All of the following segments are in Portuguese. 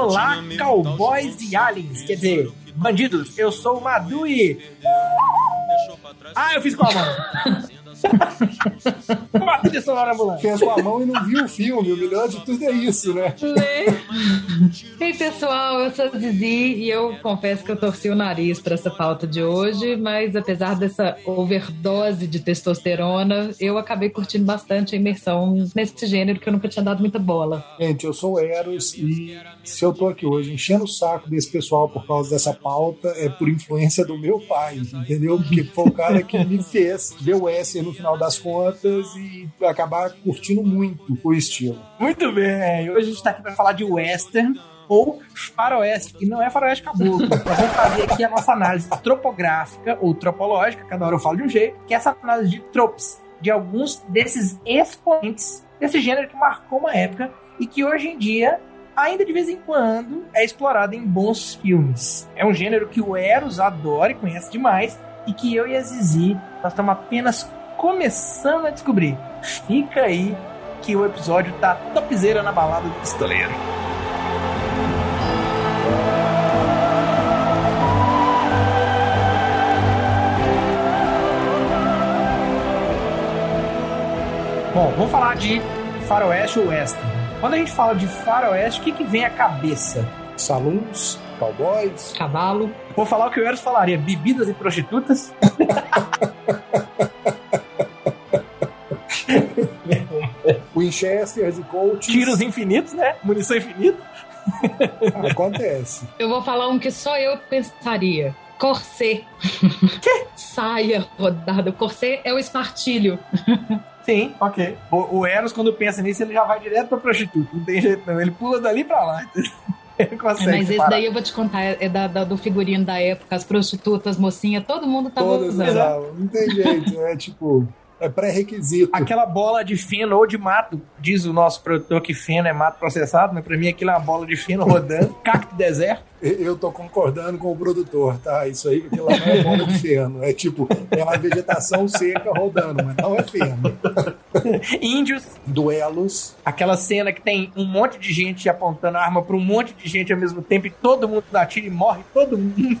Olá, cowboys e aliens. Quer dizer, bandidos, eu sou o Madu e. Ah, eu fiz com a mão. Uma trilha sonora ambulante. Fez com a mão e não viu o filme. O melhor de tudo é isso, né? Ei, pessoal, eu sou Zizi e eu confesso que eu torci o nariz para essa pauta de hoje, mas apesar dessa overdose de testosterona, eu acabei curtindo bastante a imersão nesse gênero que eu nunca tinha dado muita bola. Gente, eu sou o Eros e se eu tô aqui hoje enchendo o saco desse pessoal por causa dessa pauta, é por influência do meu pai, entendeu? Porque foi o cara que me fez ver o S no final das contas e acabar curtindo muito o estilo. Muito bem, hoje a gente tá aqui para falar de western ou faroeste, que não é faroeste caboclo. Nós vamos fazer aqui a nossa análise tropográfica ou tropológica, cada hora eu falo de um jeito, que é essa análise de tropes, de alguns desses expoentes desse gênero que marcou uma época e que hoje em dia ainda de vez em quando é explorado em bons filmes. É um gênero que o Eros adora e conhece demais e que eu e a Zizi nós estamos apenas começando a descobrir. Fica aí que o episódio tá topzera na balada do pistoleiro. Bom, vamos falar de faroeste ou western. Quando a gente fala de faroeste, o que, que vem à cabeça? Saloons, cowboys, Cavalo. Vou falar o que o Eros falaria: bebidas e prostitutas. Winchesters e coaches. Tiros infinitos, né? Munição infinita. Acontece. Eu vou falar um que só eu pensaria. Corset. Saia rodada. Corset é o espartilho. Sim, ok. O, o Eros, quando pensa nisso, ele já vai direto pra prostituta. Não tem jeito, não. Ele pula dali pra lá. Ele consegue. Mas esse daí eu vou te contar, é da, da- do figurino da época, as prostitutas, mocinha, todo mundo tava Todas usando. usavam. Não tem jeito. É tipo, é pré-requisito. Aquela bola de feno ou de mato, diz o nosso produtor que feno é mato processado, mas pra mim aquilo é uma bola de feno rodando, cacto deserto. Eu tô concordando com o produtor, tá? Isso aí, aquilo lá não é bola de feno. É tipo, é uma vegetação seca rodando, mas não é feno. Índios, Duelos. aquela cena que tem um monte de gente apontando a arma pra um monte de gente ao mesmo tempo e todo mundo dá tiro e morre todo mundo.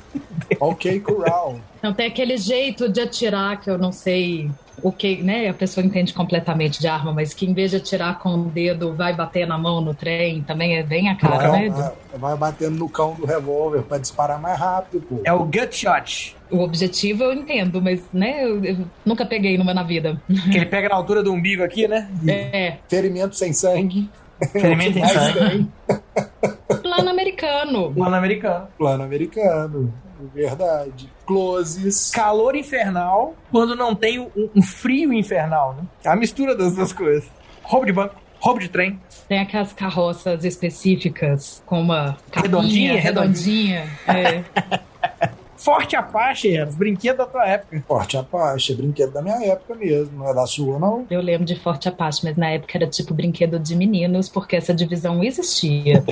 Ok, Corral. Então tem aquele jeito de atirar que eu não sei o que, né? A pessoa entende completamente de arma, mas que em vez de atirar com o dedo, vai bater na mão no trem, também é bem a cara, Cão, né? ah, vai batendo no cão do revólver pra disparar mais rápido, pô. É o gut shot, O objetivo eu entendo, mas, né? Eu, eu nunca peguei numa na vida. que ele pega na altura do umbigo aqui, né? É, Ferimento sem sangue. Ferimento em Mais sangue. plano americano. Plano americano. Plano americano. Verdade. Closes. Calor infernal quando não tem um, um frio infernal, né? É a mistura das duas coisas. Roubo de banco, roubo de trem. Tem aquelas carroças específicas com uma Redondinha, capinha redondinha. É. Forte Apache, era os brinquedos da tua época. Forte Apache. Brinquedo da minha época mesmo. Não é da sua, não. Eu lembro de Forte Apache, mas na época era tipo brinquedo de meninos, porque essa divisão existia.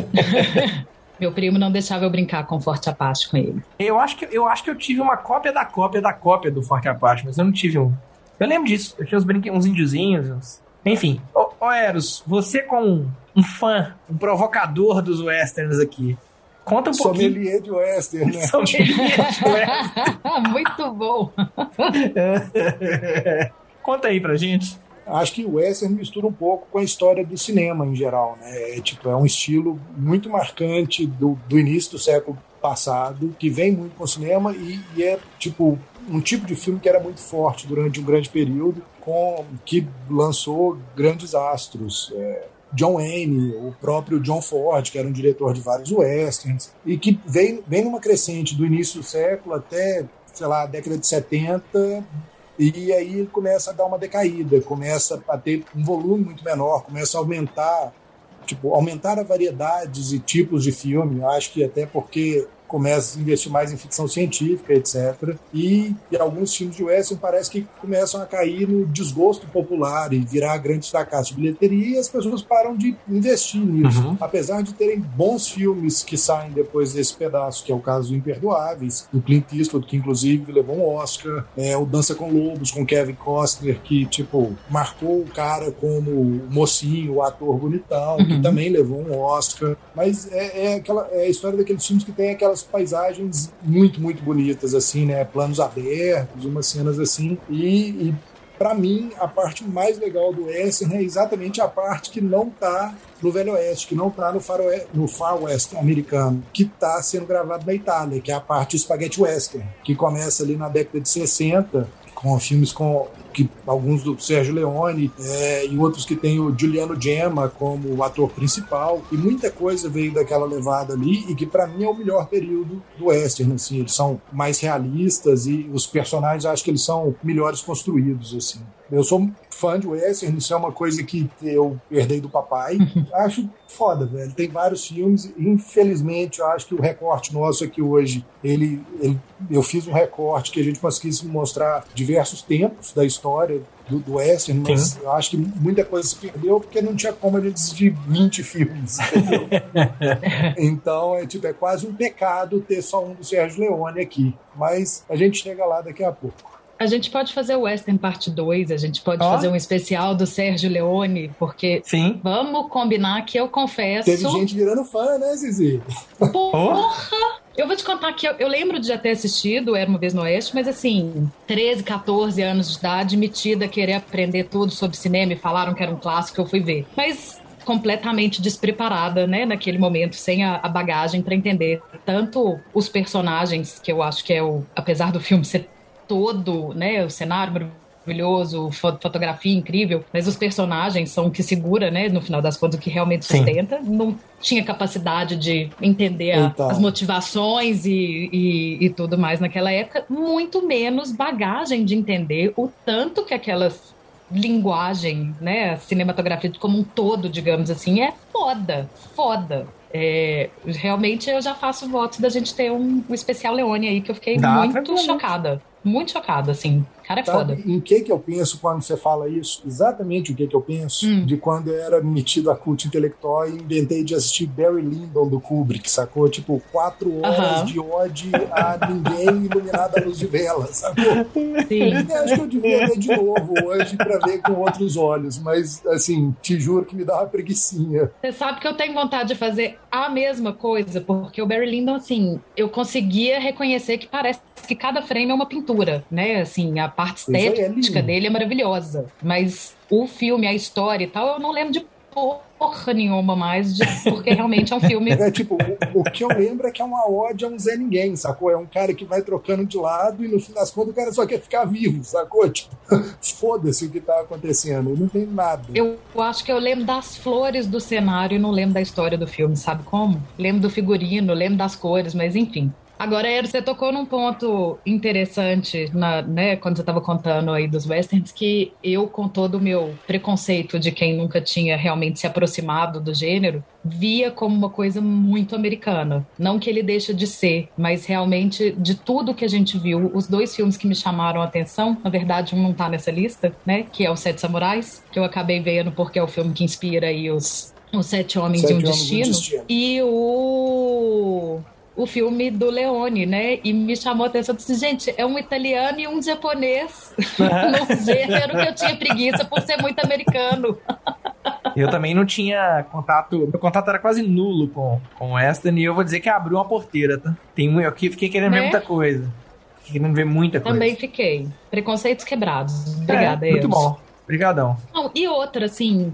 Meu primo não deixava eu brincar com Forte Apache com ele. Eu acho, que, eu acho que eu tive uma cópia da cópia da cópia do Forte Apache, mas eu não tive um. Eu lembro disso. Eu tinha uns brinquedos, uns índiozinhos. uns- Enfim. Ô, ô Eros, você como um fã, um provocador dos westerns aqui, conta um pouquinho. Sommelier de Western, né? Sommelier de western. Muito bom! conta aí pra gente. Acho que o western mistura um pouco com a história do cinema em geral, né? É, tipo, é um estilo muito marcante do, do início do século passado, que vem muito com o cinema e, e é tipo um tipo de filme que era muito forte durante um grande período, com que lançou grandes astros. É, John Wayne, o próprio John Ford, que era um diretor de vários westerns, e que vem, vem numa crescente do início do século até, sei lá, a década de 70, e aí começa a dar uma decaída, começa a ter um volume muito menor, começa a aumentar, tipo, aumentar a variedades e tipos de filme. Acho que até porque começa a investir mais em ficção científica, etc. E, e alguns filmes de western parece que começam a cair no desgosto popular e virar grandes fracassos de bilheteria e as pessoas param de investir nisso. Uhum. Apesar de terem bons filmes que saem depois desse pedaço, que é o caso do Imperdoáveis, do Clint Eastwood, que inclusive levou um Oscar, é, o Dança com Lobos, com Kevin Costner, que, tipo, marcou o cara como o mocinho, o ator bonitão, uhum. que também levou um Oscar. Mas é, é, aquela, é a história daqueles filmes que tem aquelas paisagens muito, muito bonitas, assim, né? Planos abertos, umas cenas assim. E, e para mim, a parte mais legal do western é exatamente a parte que não tá no Velho Oeste, que não tá no, faroe, no Far West americano, que tá sendo gravado na Itália, que é a parte Spaghetti Western, que começa ali na década de 60, com filmes com que alguns do Sérgio Leone é, e outros que tem o Giuliano Gemma como o ator principal e muita coisa veio daquela levada ali e que para mim é o melhor período do western assim eles são mais realistas e os personagens acho que eles são melhores construídos assim eu sou fã de western, isso é uma coisa que eu herdei do papai. acho foda, velho. Tem vários filmes. Infelizmente, eu acho que o recorte nosso aqui hoje, ele, ele, eu fiz um recorte que a gente conseguisse mostrar diversos tempos da história do, do western, mas Sim. eu acho que muita coisa se perdeu porque não tinha como a gente assistir 20 filmes. então, é, tipo, é quase um pecado ter só um do Sérgio Leone aqui. Mas a gente chega lá daqui a pouco. A gente pode fazer o Western Parte 2, a gente pode oh. fazer um especial do Sérgio Leone, porque Sim. vamos combinar que eu confesso. Teve gente virando fã, né, Zizi? Porra! Oh. Eu vou te contar que eu, eu, lembro de já ter assistido Era uma vez no Oeste, mas assim, 13, 14 anos de idade, metida a querer aprender tudo sobre cinema e falaram que era um clássico, eu fui ver. Mas completamente despreparada, né, naquele momento, sem a, a bagagem para entender tanto os personagens, que eu acho que é o, apesar do filme ser todo, né? O cenário maravilhoso, fotografia incrível, mas os personagens são o que segura, né? No final das contas, o que realmente sustenta. Sim. Não tinha capacidade de entender a, as motivações e, e, e tudo mais naquela época, muito menos bagagem de entender o tanto que aquelas linguagem, né, cinematografia como um todo, digamos assim, é foda, foda. É, realmente eu já faço votos da gente ter um, um especial Leone aí, que eu fiquei Dá muito chocada muito chocada, assim. Cara, é Sabe foda. Em que que eu penso quando você fala isso? Exatamente o que que eu penso hum. de quando eu era metido a culto intelectual e inventei de assistir Barry Lyndon do Kubrick, sacou? Tipo, quatro horas uh -huh. de ódio a ninguém iluminado à luz de vela, sacou? Sim. Eu acho que eu devia ver de novo hoje pra ver com outros olhos, mas, assim, te juro que me dá uma preguiçinha. Você sabe que eu tenho vontade de fazer a mesma coisa, porque o Barry Lyndon, assim, eu conseguia reconhecer que parece que cada frame é uma pintura, né? Assim, a parte estética é dele é maravilhosa. Mas o filme, a história e tal, eu não lembro de porra nenhuma mais, de, porque realmente é um filme. É tipo, o, o, que eu lembro é que é uma ode a um Zé Ninguém, sacou? É um cara que vai trocando de lado e no fim das contas o cara só quer ficar vivo, sacou? Tipo, foda-se o que tá acontecendo, não tem nada. Eu acho que eu lembro das flores do cenário e não lembro da história do filme, sabe como? Lembro do figurino, lembro das cores, mas enfim. Agora, Ero, você tocou num ponto interessante, na, né, quando você estava contando aí dos westerns, que eu, com todo o meu preconceito de quem nunca tinha realmente se aproximado do gênero, via como uma coisa muito americana. Não que ele deixa de ser, mas realmente, de tudo que a gente viu, os dois filmes que me chamaram a atenção, na verdade, um não tá nessa lista, né, que é o Sete Samurais, que eu acabei vendo porque é o filme que inspira aí os, os Sete Homens, Sete de, um Homens de um Destino, e o o filme do Leone, né? E me chamou a atenção. Eu disse, gente, é um italiano e um japonês no gênero que eu tinha preguiça por ser muito americano. Eu também não tinha contato. Meu contato era quase nulo com, com o Western e eu vou dizer que abriu uma porteira, tá? Tem, eu fiquei querendo né? ver muita coisa. Fiquei querendo ver muita coisa. Também fiquei. Preconceitos quebrados. Obrigada, é, Muito bom. Obrigadão. Não, e outra, assim,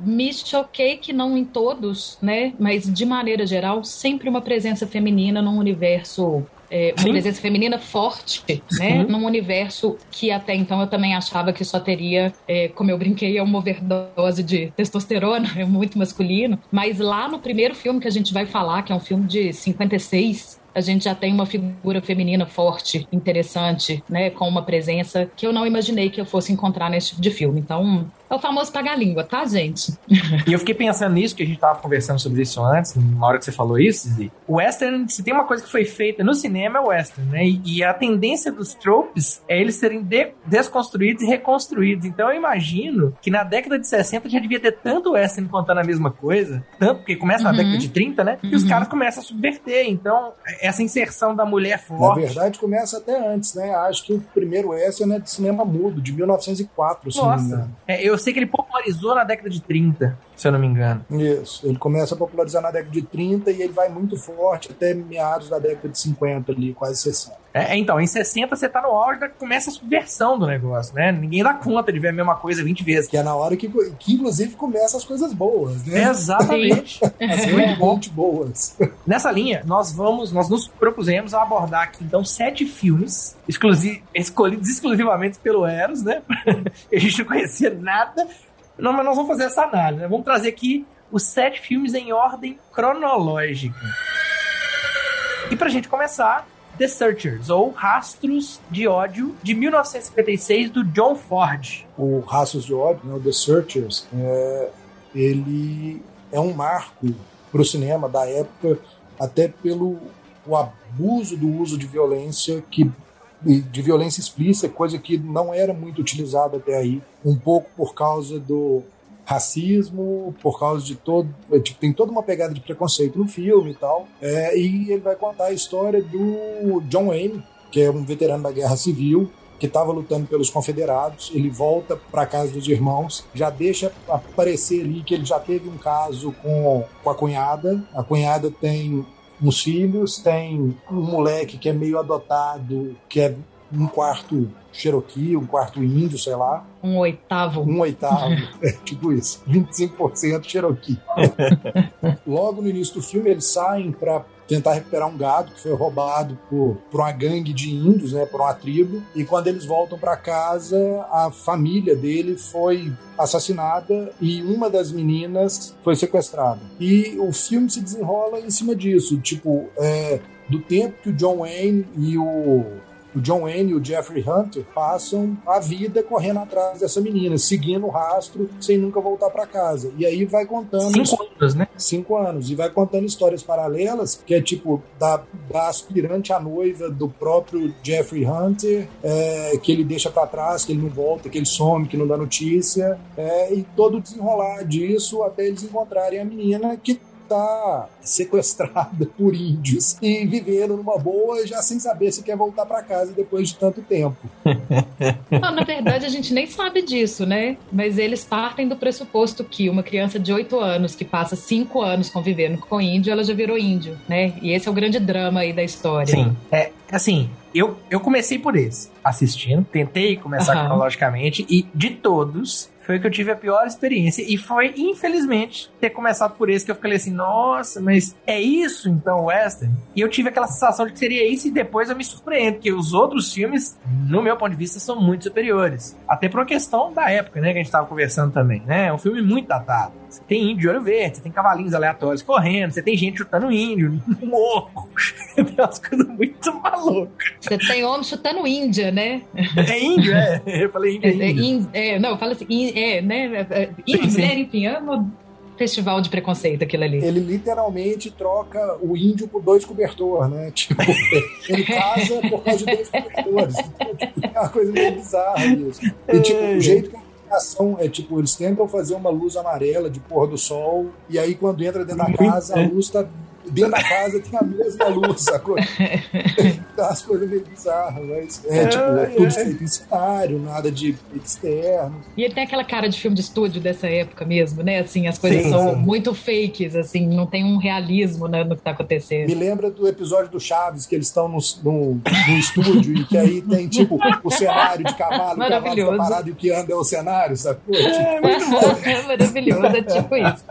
me choquei que não em todos, né? Mas de maneira geral, sempre uma presença feminina num universo é, uma Sim. presença feminina forte, né? Num universo que até então eu também achava que só teria, é, como eu brinquei, é uma overdose de testosterona, é muito masculino. Mas lá no primeiro filme que a gente vai falar, que é um filme de 56, a gente já tem uma figura feminina forte, interessante, né? Com uma presença que eu não imaginei que eu fosse encontrar nesse tipo de filme. Então, é o famoso pagar-língua, tá, gente? E eu fiquei pensando nisso, que a gente tava conversando sobre isso antes, na hora que você falou isso, Zizi. O western, se tem uma coisa que foi feita no cinema, é o western, né? E, e a tendência dos tropes é eles serem de, desconstruídos e reconstruídos. Então eu imagino que na década de 60 já devia ter tanto western contando a mesma coisa, tanto porque começa na Uhum. década de 30, né? E os Uhum. caras começam a subverter. Então, essa inserção da mulher Na forte. verdade, começa até antes, né? Acho que o primeiro western é de cinema mudo, de 1904, se não me Nossa, engano. é, eu sei que ele popularizou na década de 30, se eu não me engano. Isso. Ele começa a popularizar na década de 30 e ele vai muito forte até meados da década de 50 ali, quase 60. É, então, em 60 você tá no auge começa a subversão do negócio, né? Ninguém dá conta de ver a mesma coisa 20 vezes. Que é na hora que, que inclusive, começam as coisas boas, né? Exatamente. As Muito boas. Nessa linha, nós vamos, nós nos propusemos a abordar aqui então sete filmes exclusi escolhidos exclusivamente pelo Eros, né? a gente não conhecia nada. Não, mas nós vamos fazer essa análise? Vamos trazer aqui os sete filmes em ordem cronológica. E pra gente começar, The Searchers, ou Rastros de Ódio, de 1956, do John Ford. O Raços de Ódio, né, The Searchers, é, ele é um marco para o cinema da época, até pelo o abuso do uso de violência que de violência explícita, coisa que não era muito utilizada até aí, um pouco por causa do racismo, por causa de todo. é, Tipo, tem toda uma pegada de preconceito no filme e tal. É, e ele vai contar a história do John Wayne, que é um veterano da Guerra Civil, que estava lutando pelos confederados. Ele volta para casa dos irmãos, já deixa aparecer ali que ele já teve um caso com, com a cunhada. A cunhada tem uns filhos, tem um moleque que é meio adotado, que é um quarto Cherokee, um quarto índio, sei lá, Um oitavo. um oitavo, é tipo isso, 25% Cherokee. Logo no início do filme, eles saem para tentar recuperar um gado que foi roubado por, por uma gangue de índios, né, por uma tribo. E quando eles voltam para casa, a família dele foi assassinada e uma das meninas foi sequestrada. E o filme se desenrola em cima disso, tipo, é, do tempo que o John Wayne e o o John Wayne e o Jeffrey Hunter passam a vida correndo atrás dessa menina, seguindo o rastro, sem nunca voltar para casa. E aí vai contando Cinco anos, né? cinco anos. E vai contando histórias paralelas, que é tipo da, da aspirante à noiva do próprio Jeffrey Hunter, é, que ele deixa para trás, que ele não volta, que ele some, que não dá notícia. é, e todo o desenrolar disso até eles encontrarem a menina que tá sequestrada por índios e vivendo numa boa já sem saber se quer voltar para casa depois de tanto tempo. Não, na verdade, a gente nem sabe disso, né? Mas eles partem do pressuposto que uma criança de 8 anos que passa 5 anos convivendo com índio, ela já virou índio, né? E esse é o grande drama aí da história. Sim. É, assim, eu, eu comecei por esse, assistindo. Tentei começar Aham. cronologicamente e de todos, foi que eu tive a pior experiência. E foi, infelizmente, ter começado por esse que eu falei assim, nossa, mas é isso então, Western? E eu tive aquela sensação de que seria isso e depois eu me surpreendo, que os outros filmes, no meu ponto de vista, são muito superiores. Até por uma questão da época, né, que a gente tava conversando também, né? É um filme muito datado. Você tem índio de olho verde, você tem cavalinhos aleatórios correndo, você tem gente chutando índio morro. tem umas coisas muito malucas. Você tem homem chutando Índia, né? É índio, é. Eu falei índio, é É, índio. ín- é, não, fala assim, é, né? É, é, Índio, Sim, sim. né? Enfim, é um festival de preconceito aquilo ali. Ele literalmente troca o índio por dois cobertores, né? Tipo, ele casa por causa de dois cobertores. Então, tipo, é uma coisa meio bizarra isso. E tipo, o jeito que a ação é tipo, eles tentam fazer uma luz amarela de pôr do sol, e aí quando entra dentro da casa, a luz tá. Dentro da casa tem a mesma luz, sacou? Então, as coisas meio bizarras, mas é, tipo, é tudo feito em cenário, nada de externo. E ele tem aquela cara de filme de estúdio dessa época mesmo, né? Assim, as coisas Sim, são sim. muito fakes, assim, não tem um realismo né, no que tá acontecendo. Me lembra do episódio do Chaves, que eles estão no, no, no estúdio e que aí tem, tipo, o cenário de cavalo, o cavalo Maravilhoso. parado e o que anda é o cenário, sacou? Tipo, É Maravilhoso, é tipo isso.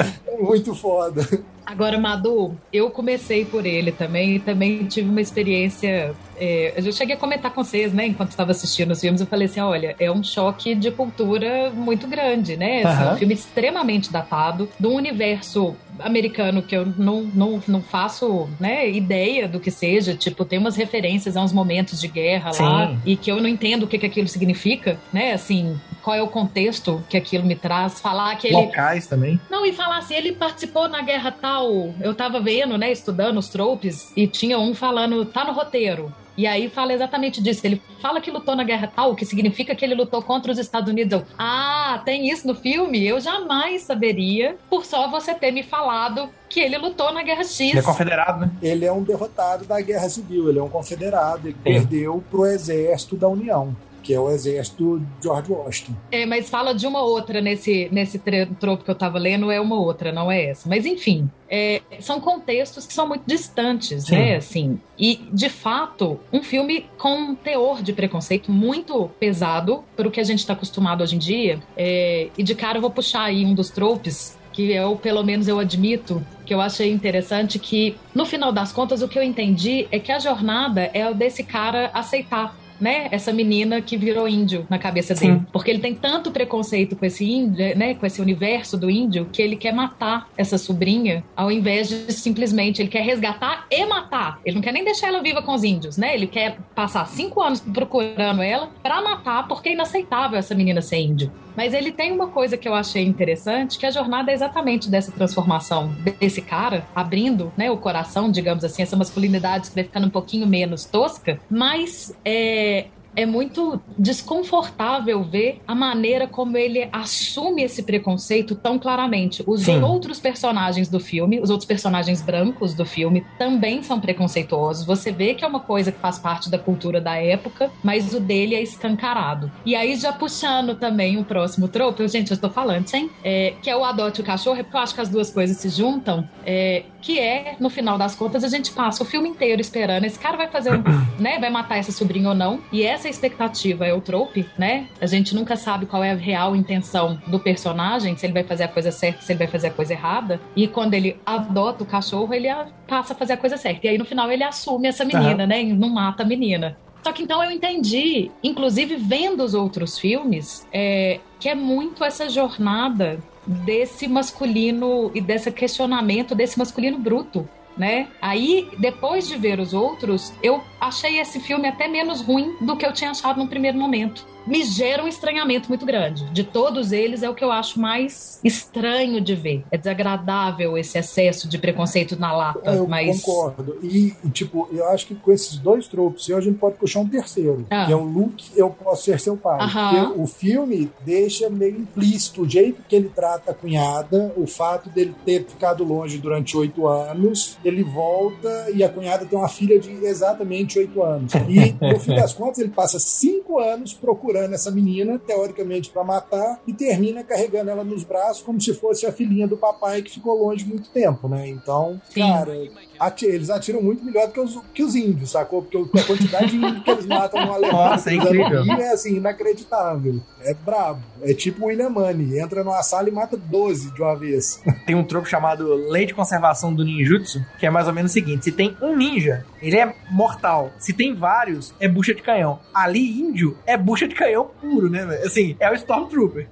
muito foda. Agora, Madu, eu comecei por ele também e também tive uma experiência. É, eu cheguei a comentar com vocês, né, enquanto estava assistindo os filmes, eu falei assim: olha, é um choque de cultura muito grande, né? Assim, Aham. Um filme extremamente datado, de um universo americano que eu não, não, não faço né, ideia do que seja. Tipo, tem umas referências a uns momentos de guerra lá Sim. e que eu não entendo o que, que aquilo significa, né? Assim, qual é o contexto que aquilo me traz. Falar que ele. Locais também. Não, e falar assim, ele participou na guerra tal. Eu tava vendo, né, estudando os tropes, e tinha um falando, tá no roteiro. E aí fala exatamente disso. Ele fala que lutou na guerra tal, que significa que ele lutou contra os Estados Unidos. Eu, ah, tem isso no filme? Eu jamais saberia, por só você ter me falado que ele lutou na guerra X. Ele é confederado, né? Ele é um derrotado da Guerra Civil, ele é um confederado, ele Sim. perdeu pro exército da União, que é o exército de George Washington. É, mas fala de uma outra nesse, nesse tropo que eu tava lendo, é uma outra, não é essa. Mas enfim, é, são contextos que são muito distantes, Sim. né? Assim, e de fato, um filme com um teor de preconceito muito pesado para o que a gente está acostumado hoje em dia. É, e de cara eu vou puxar aí um dos tropes que eu, pelo menos, eu admito que eu achei interessante que, no final das contas, o que eu entendi é que a jornada é o desse cara aceitar né, essa menina que virou índio na cabeça Sim. dele. Porque ele tem tanto preconceito com esse índio, né, com esse universo do índio, que ele quer matar essa sobrinha, ao invés de simplesmente ele quer resgatar e matar. Ele não quer nem deixar ela viva com os índios, né? Ele quer passar cinco anos procurando ela pra matar, porque é inaceitável essa menina ser índio. Mas ele tem uma coisa que eu achei interessante, que a jornada é exatamente dessa transformação desse cara, abrindo né, o coração, digamos assim, essa masculinidade que vai ficando um pouquinho menos tosca, mas é, é muito desconfortável ver a maneira como ele assume esse preconceito tão claramente. Os Sim. outros personagens do filme, os outros personagens brancos do filme, também são preconceituosos. Você vê que é uma coisa que faz parte da cultura da época, mas o dele é escancarado. E aí, já puxando também o próximo tropo, eu, gente, eu estou falando, hein? É, que é o adote o cachorro, é porque eu acho que as duas coisas se juntam, é, que é, no final das contas, a gente passa o filme inteiro esperando. Esse cara vai fazer um, né? Vai matar essa sobrinha ou não. E essa expectativa é o trope, né? A gente nunca sabe qual é a real intenção do personagem, se ele vai fazer a coisa certa, se ele vai fazer a coisa errada. E quando ele adota o cachorro, ele passa a fazer a coisa certa. E aí, no final, ele assume essa menina, né? E não mata a menina. Só que então eu entendi, inclusive vendo os outros filmes, é, que é muito essa jornada desse masculino e desse questionamento desse masculino bruto. Né? Aí, depois de ver os outros, eu achei esse filme até menos ruim do que eu tinha achado no primeiro momento. Me gera um estranhamento muito grande. De todos eles, é o que eu acho mais estranho de ver. É desagradável esse excesso de preconceito na lata. Eu mas... concordo. E, tipo, eu acho que com esses dois tropos, a gente pode puxar um terceiro, Ah. que é o Luke, eu posso ser seu pai. Porque o filme deixa meio implícito o jeito que ele trata a cunhada, o fato dele ter ficado longe durante oito anos, ele volta e a cunhada tem uma filha de exatamente oito anos. E, no fim das contas, ele passa cinco anos procurando essa menina, teoricamente para matar, e termina carregando ela nos braços como se fosse a filhinha do papai que ficou longe muito tempo, né? Então, Sim. cara, ati- eles atiram muito melhor do que os, que os índios, sacou? Porque a quantidade de índio que eles matam no alemão Nossa, é incrível. é assim, inacreditável. É brabo. É tipo o William Money. Entra numa sala e mata 12 de uma vez. Tem um tropo chamado Lei de Conservação do Ninjutsu, que é mais ou menos o seguinte: se tem um ninja, ele é mortal. Se tem vários, é bucha de canhão. Ali, índio, é bucha de canhão puro, né? Assim, é o Stormtrooper.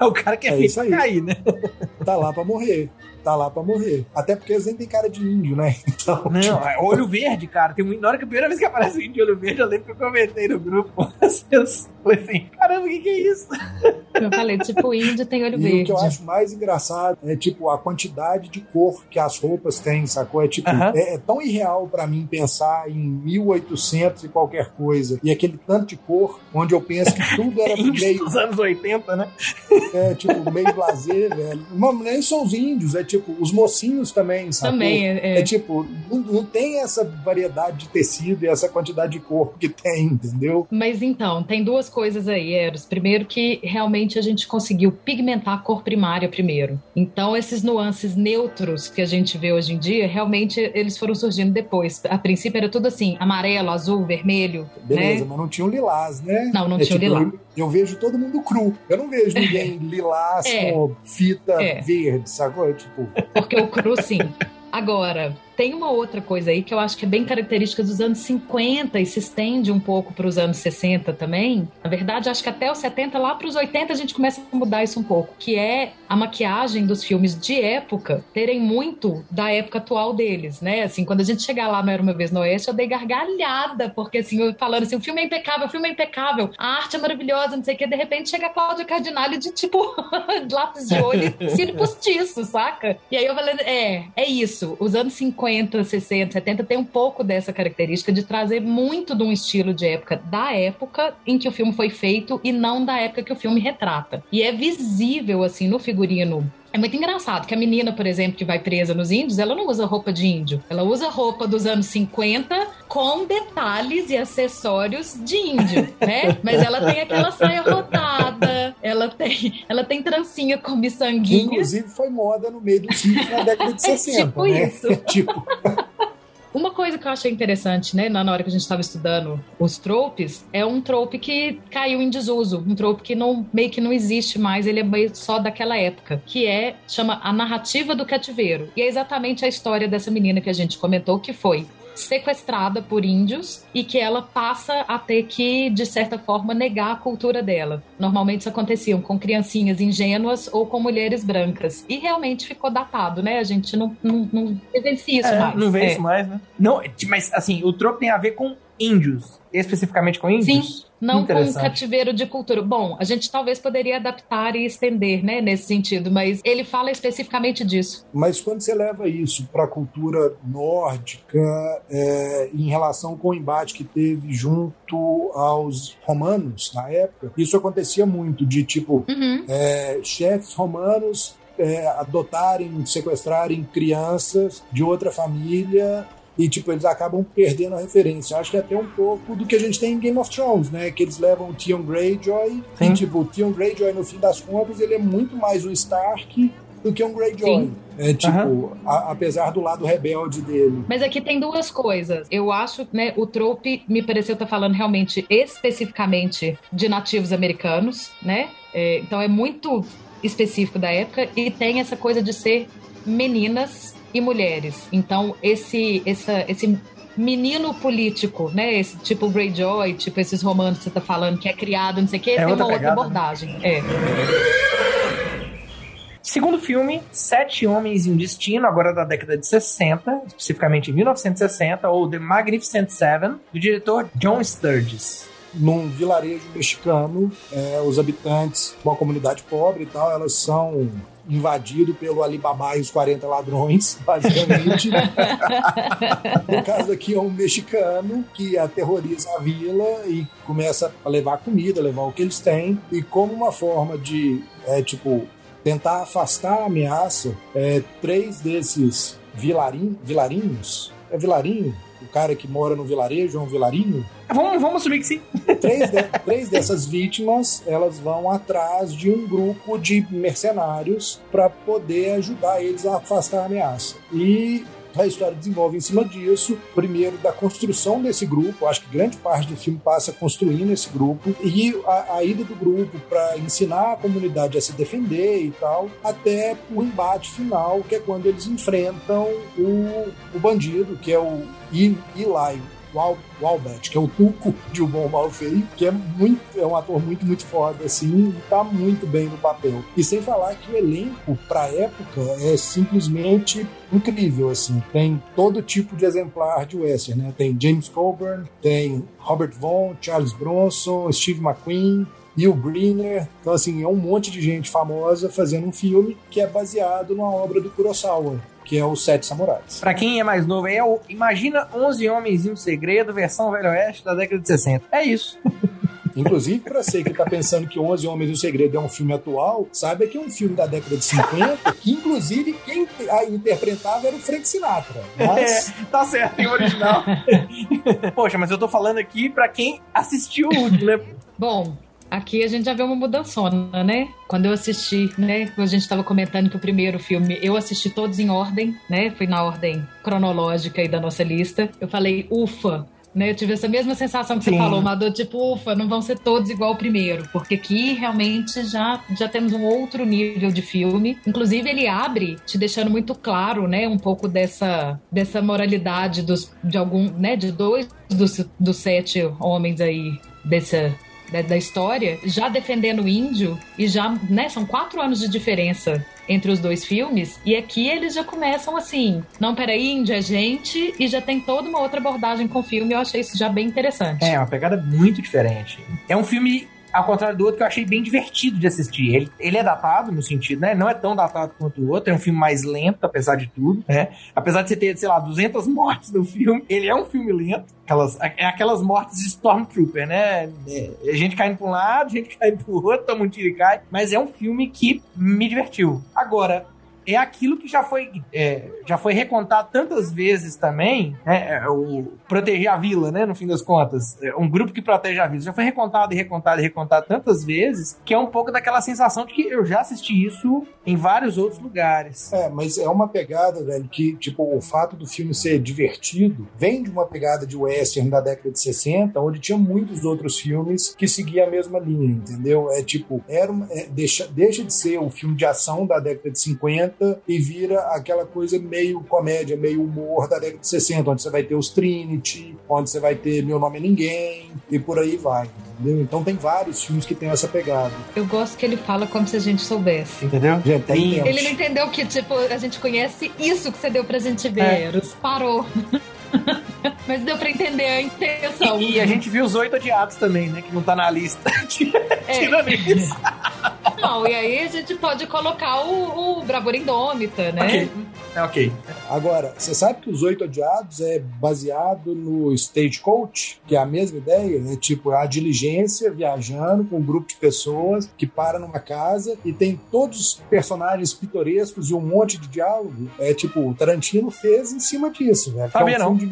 É o cara que é, É feito pra cair, né? Tá lá pra morrer. Tá lá pra morrer. Até porque eles nem têm cara de índio, né? Então, Não, é olho verde, cara. Tem um, na hora que a primeira vez que aparece o índio de olho verde, eu lembro que eu comentei no grupo. Eu falei assim: caramba, o que, que é isso? Eu falei, tipo, o índio tem olho E verde. o que eu acho mais engraçado é, tipo, a quantidade de cor que as roupas têm, sacou? É, tipo, Aham. é, é tão irreal pra mim pensar em 1800 e qualquer coisa. E aquele tanto de cor, onde eu penso que tudo era Índio meio, dos anos 80, né? É, tipo, meio blazer, velho. Mas nem só os índios, é tipo, os mocinhos também, sacou? Também, é, É tipo, não, não tem essa variedade de tecido e essa quantidade de corpo que tem, entendeu? Mas então, tem duas coisas aí, Eros. Primeiro que realmente a gente conseguiu pigmentar a cor primária primeiro. Então, esses nuances neutros que a gente vê hoje em dia, realmente eles foram surgindo depois. A princípio era tudo assim, amarelo, azul, vermelho, Beleza, né? mas não tinha o lilás, né? Não, não É tinha o tipo, lilás. Eu, vejo todo mundo cru. Eu não vejo ninguém lilás É. com fita É. verde, sacou? Tipo, Porque o cru, sim. Agora, tem uma outra coisa aí que eu acho que é bem característica dos anos 50 e se estende um pouco para os anos 60 também. Na verdade, acho que até os 70, lá para os 80, a gente começa a mudar isso um pouco, que é a maquiagem dos filmes de época terem muito da época atual deles, né? Assim, quando a gente chegar lá, Era Uma Vez no Oeste, eu dei gargalhada, porque assim, eu falando assim, o filme é impecável, o filme é impecável, a arte é maravilhosa, não sei o que, de repente chega a Cláudia Cardinale de tipo, lápis de olho e cílio postiço, saca? E aí eu falei, é, é isso. Os anos 50, 60, 70 tem um pouco dessa característica de trazer muito de um estilo de época da época em que o filme foi feito e não da época que o filme retrata. E é visível, assim, no figurino é muito engraçado que a menina, por exemplo, que vai presa nos índios, ela não usa roupa de índio. Ela usa roupa dos anos 50 com detalhes e acessórios de índio, né? Mas ela tem aquela saia rodada, ela tem, ela tem trancinha com que miçanguinha. inclusive foi moda no meio dos hits na década de 60. tipo né? isso. tipo, Uma coisa que eu achei interessante, né, na hora que a gente estava estudando os tropes, é um trope que caiu em desuso, um trope que não, meio que não existe mais, ele é meio só daquela época, que é, chama a narrativa do cativeiro. E é exatamente a história dessa menina que a gente comentou, que foi sequestrada por índios e que ela passa a ter que, de certa forma, negar a cultura dela. Normalmente isso acontecia com criancinhas ingênuas ou com mulheres brancas. E realmente ficou datado, né? A gente não, não, não vivencia isso É, mais. não vê É. isso mais, né? Não, mas assim, o trope tem a ver com índios. Especificamente com índios? Sim, não com um cativeiro de cultura. Bom, a gente talvez poderia adaptar e estender, né, nesse sentido, mas ele fala especificamente disso. Mas quando você leva isso para a cultura nórdica, é, em relação com o embate que teve junto aos romanos na época, isso acontecia muito, de tipo, Uhum. é, chefes romanos é, adotarem, sequestrarem crianças de outra família e tipo eles acabam perdendo a referência. Acho que é até um pouco do que a gente tem em Game of Thrones, né? Que eles levam o Theon Greyjoy Sim. e tipo o Theon Greyjoy no fim das contas ele é muito mais um Stark do que um Greyjoy. Sim. É tipo, a- apesar do lado rebelde dele. Mas aqui tem duas coisas. Eu acho, né, o trope me pareceu estar falando realmente especificamente de nativos americanos, né? É, então é muito específico da época e tem essa coisa de ser meninas e mulheres. Então esse essa, esse menino político, né? Esse tipo Greyjoy, tipo esses romances que você tá falando que é criado, não sei o quê, É tem outra uma outra pegada, né? abordagem. É. Segundo filme, Sete Homens e um Destino, agora da década de 60, especificamente em 1960, ou The Magnificent Seven, do diretor John Sturges. num vilarejo mexicano, é, os habitantes, uma comunidade pobre e tal, elas são invadidos pelo Alibaba e os 40 ladrões, basicamente. no caso aqui é um mexicano que aterroriza a vila e começa a levar comida, levar o que eles têm, e como uma forma de, é, tipo, tentar afastar a ameaça, é, três desses vilarim, vilarinhos, é vilarinho? Cara que mora no vilarejo é um vilarinho? Vamos, vamos assumir que sim. três, de- três dessas vítimas elas vão atrás de um grupo de mercenários para poder ajudar eles a afastar a ameaça. E a história desenvolve em cima disso, primeiro da construção desse grupo, acho que grande parte do filme passa construindo esse grupo, e a, a ida do grupo para ensinar a comunidade a se defender e tal, até o embate final, que é quando eles enfrentam o, o bandido, que é o Eli Walbert, que é o Tuco de O Bom Mal Feio, que é muito é um ator muito, muito foda, assim, e tá muito bem no papel. E sem falar que o elenco, pra época, é simplesmente incrível, assim. Tem todo tipo de exemplar de western, né? Tem James Coburn, tem Robert Vaughn, Charles Bronson, Steve McQueen, Neil Briner. Então, assim, é um monte de gente famosa fazendo um filme que é baseado numa obra do Kurosawa, que é Os Sete Samurais. Pra quem é mais novo, é o Imagina 11 Homens e um Segredo, versão Velho Oeste da década de 60. É isso. Inclusive, pra você que tá pensando que 11 Homens e um Segredo é um filme atual, saiba que é um filme da década de 50, que inclusive quem a interpretava era o Frank Sinatra. Mas Tá certo, em original. Poxa, mas eu tô falando aqui pra quem assistiu o último, né? Bom, aqui a gente já vê uma mudançona, né? Quando eu assisti, né? A gente estava comentando que o primeiro filme eu assisti todos em ordem, né? Fui na ordem cronológica aí da nossa lista. Eu falei, ufa, né? Eu tive essa mesma sensação que Sim. você falou, Madô, tipo, ufa, não vão ser todos igual o primeiro, porque aqui realmente já, já temos um outro nível de filme. Inclusive, ele abre te deixando muito claro, né, um pouco dessa, dessa moralidade dos, de algum, né, de dois dos, dos sete homens aí dessa da, da, história, já defendendo o índio, e já, né, são quatro anos de diferença entre os dois filmes, e aqui eles já começam assim, não, peraí, índio é gente, e já tem toda uma outra abordagem com o filme, eu achei isso já bem interessante. É, uma pegada muito diferente. É um filme ao contrário do outro, que eu achei bem divertido de assistir. Ele, ele é datado, no sentido, né? Não é tão datado quanto o outro, é um filme mais lento, apesar de tudo, né? Apesar de você ter, sei lá, 200 mortes no filme, ele é um filme lento. Aquelas, é aquelas mortes de Stormtrooper, né? É, gente caindo pra um lado, gente caindo pro outro, toma um tiro e cai. Mas é um filme que me divertiu. Agora, é aquilo que já foi, é, já foi recontado tantas vezes também, né? É, o proteger a vila, né? No fim das contas, é um grupo que protege a vila já foi recontado e recontado e recontado tantas vezes que é um pouco daquela sensação de que eu já assisti isso em vários outros lugares. É, mas é uma pegada, velho, que tipo o fato do filme ser divertido vem de uma pegada de western da década de 60, onde tinha muitos outros filmes que seguiam a mesma linha, entendeu? É tipo, era uma, é, deixa, deixa de ser o filme de ação da década de 50 e vira aquela coisa meio comédia, meio humor da década de 60, onde você vai ter os Trinity, onde você vai ter Meu Nome é Ninguém e por aí vai. Entendeu? Então tem vários filmes que tem essa pegada. Eu gosto que ele fala como se a gente soubesse. Entendeu? Gente, ele não entendeu que, tipo, a gente conhece isso que você deu pra gente ver. É. Parou. Mas deu pra entender a intenção. E, e, a gente viu os oito odiados também, né? Que não tá na lista. É. Tirando isso. Não, e aí a gente pode colocar o, o Bravura Indômita, né? Ok. É ok. Agora, você sabe que os Oito Odiados é baseado no Stagecoach, que é a mesma ideia, né? Tipo, a diligência viajando com um grupo de pessoas que para numa casa e tem todos os personagens pitorescos e um monte de diálogo. É tipo, o Tarantino fez em cima disso, né? Sabia é um não. filme de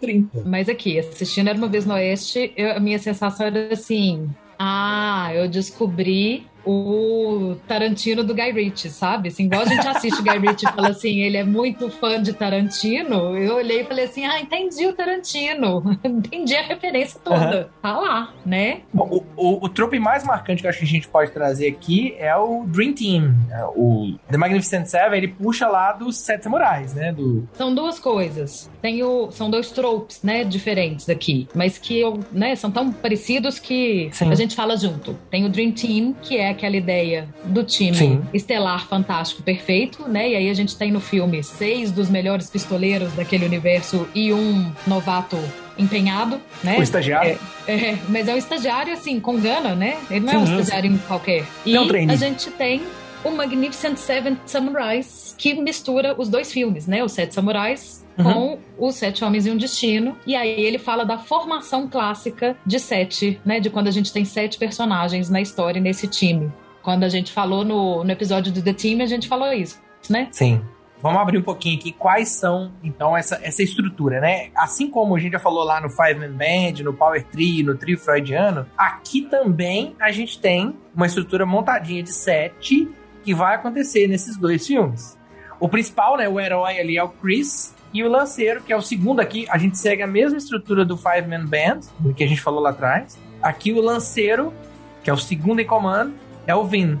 1930. Mas aqui, assistindo Era Uma Vez no Oeste, eu, a minha sensação era assim... Ah, eu descobri o Tarantino do Guy Ritchie, sabe? Assim, igual a gente assiste Guy Ritchie e fala assim, ele é muito fã de Tarantino, eu olhei e falei assim, ah, entendi o Tarantino, entendi a referência toda, uhum. tá lá, né? Bom, o, o, o trope mais marcante que eu acho que a gente pode trazer aqui é o Dream Team, é o The Magnificent Seven, ele puxa lá dos Sete Samurais, né? Do... São duas coisas, tem o, são dois tropes, né, diferentes aqui, mas que né, são tão parecidos que Sim. a gente fala junto. Tem o Dream Team, que é aquela ideia do time Sim. estelar, fantástico, perfeito, né? E aí a gente tem no filme seis dos melhores pistoleiros daquele universo e um novato empenhado, né? O estagiário. É, é, mas é um estagiário, assim, com gana, né? Ele não Sim, é um estagiário qualquer. E não a gente tem o Magnificent Seven Samurais, que mistura os dois filmes, né? Os Sete Samurais Uhum. com os Sete Homens e um Destino. E aí ele fala da formação clássica de sete, né? De quando a gente tem sete personagens na história nesse time. Quando a gente falou no, no episódio do The Team, a gente falou isso, né? Sim. Vamos abrir um pouquinho aqui quais são, então, essa, essa estrutura, né? Assim como a gente já falou lá no Five Man Band, no Power Tree, no Trio Freudiano, aqui também a gente tem uma estrutura montadinha de sete que vai acontecer nesses dois filmes. O principal, né, o herói ali é o Chris, e o lanceiro, que é o segundo aqui, a gente segue a mesma estrutura do Five Man Band, do que a gente falou lá atrás. Aqui o lanceiro, que é o segundo em comando, é o Vin.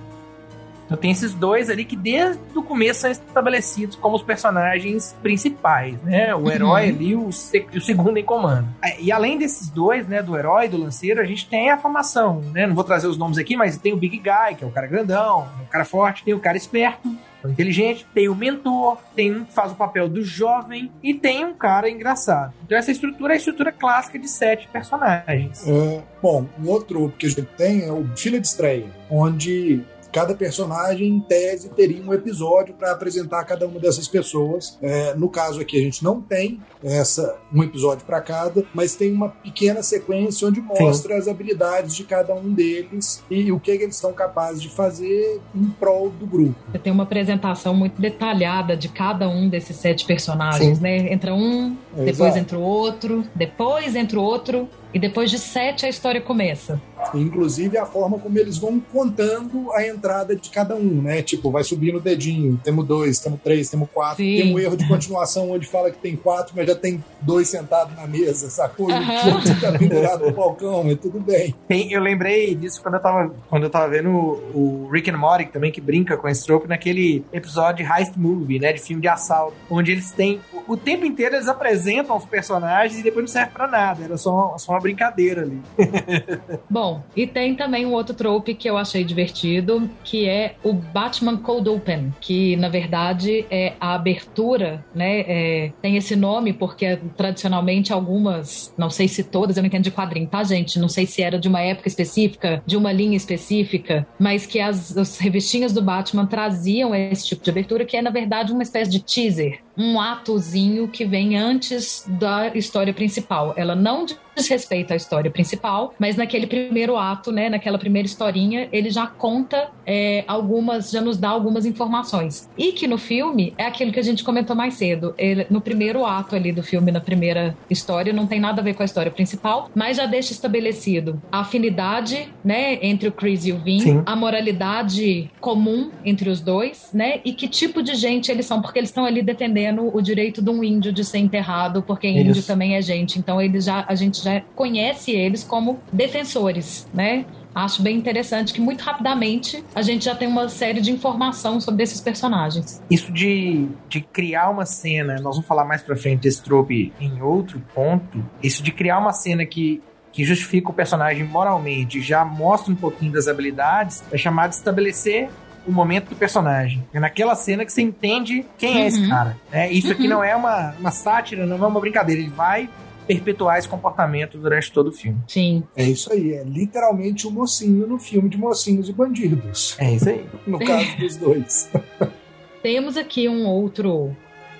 Então tem esses dois ali que desde o começo são estabelecidos como os personagens principais, né? O herói uhum. ali e o, o, segundo em comando. É, e além desses dois, né, do herói e do lanceiro, a gente tem a formação, né? Não vou trazer os nomes aqui, mas tem o Big Guy, que é o cara grandão, o cara forte, tem o cara esperto, inteligente, tem o mentor, tem um que faz o papel do jovem e tem um cara engraçado. Então essa estrutura é a estrutura clássica de sete personagens. É, bom, um outro que a gente tem é o Filha de Estreia, onde Cada personagem, em tese, teria um episódio para apresentar cada uma dessas pessoas. É, no caso aqui, a gente não tem essa um episódio para cada, mas tem uma pequena sequência onde mostra Sim. as habilidades de cada um deles e o que, eles são capazes de fazer em prol do grupo. Você tem uma apresentação muito detalhada de cada um desses sete personagens, Sim. né? Entra um, depois Exato. entra o outro, depois entra o outro, e depois de sete a história começa. Inclusive a forma como eles vão contando a entrada de cada um, né? Tipo, vai subindo o dedinho. Temos dois, temos três, temos quatro. Sim. Tem um erro de continuação onde fala que tem quatro, mas já tem dois sentados na mesa, sacou? E o outro tá pendurado no balcão, mas tudo bem. Tem, eu lembrei disso quando eu tava, quando eu tava vendo o, o Rick and Morty também, que brinca com esse trope naquele episódio de Heist Movie, né? De filme de assalto, onde eles têm. O, o tempo inteiro eles apresentam os personagens e depois não serve pra nada. Era só, só uma brincadeira ali. Bom, e tem também um outro trope que eu achei divertido, que é o Batman Cold Open, que na verdade é a abertura, né? É, tem esse nome porque tradicionalmente algumas, não sei se todas, eu não entendo de quadrinho, tá, gente? Não sei se era de uma época específica, de uma linha específica, mas que as, as revistinhas do Batman traziam esse tipo de abertura, que é na verdade uma espécie de teaser um atozinho que vem antes da história principal. Ela não diz respeito à história principal, mas naquele primeiro ato, né, naquela primeira historinha, ele já conta é, algumas, já nos dá algumas informações. E que no filme é aquilo que a gente comentou mais cedo. Ele, no primeiro ato ali do filme, na primeira história, não tem nada a ver com a história principal, mas já deixa estabelecido a afinidade, né, entre o Chris e o Vin, Sim. a moralidade comum entre os dois, né, e que tipo de gente eles são, porque eles estão ali defendendo defendendo o direito de um índio de ser enterrado, porque Isso. índio também é gente. Então eles já, a gente já conhece eles como defensores, né? Acho bem interessante que muito rapidamente a gente já tem uma série de informação sobre esses personagens. Isso de, de criar uma cena, nós vamos falar mais pra frente desse trope em outro ponto. Isso de criar uma cena que que justifica o personagem moralmente, já mostra um pouquinho das habilidades, é chamado de estabelecer o momento do personagem. É naquela cena que você entende quem uhum. é esse uhum. cara. É, isso uhum. aqui não é uma, uma sátira, não é uma brincadeira. Ele vai perpetuar esse comportamento durante todo o filme. Sim. É isso aí, é literalmente o um mocinho no filme de mocinhos e bandidos. É isso aí. no caso dos dois. Temos aqui um outro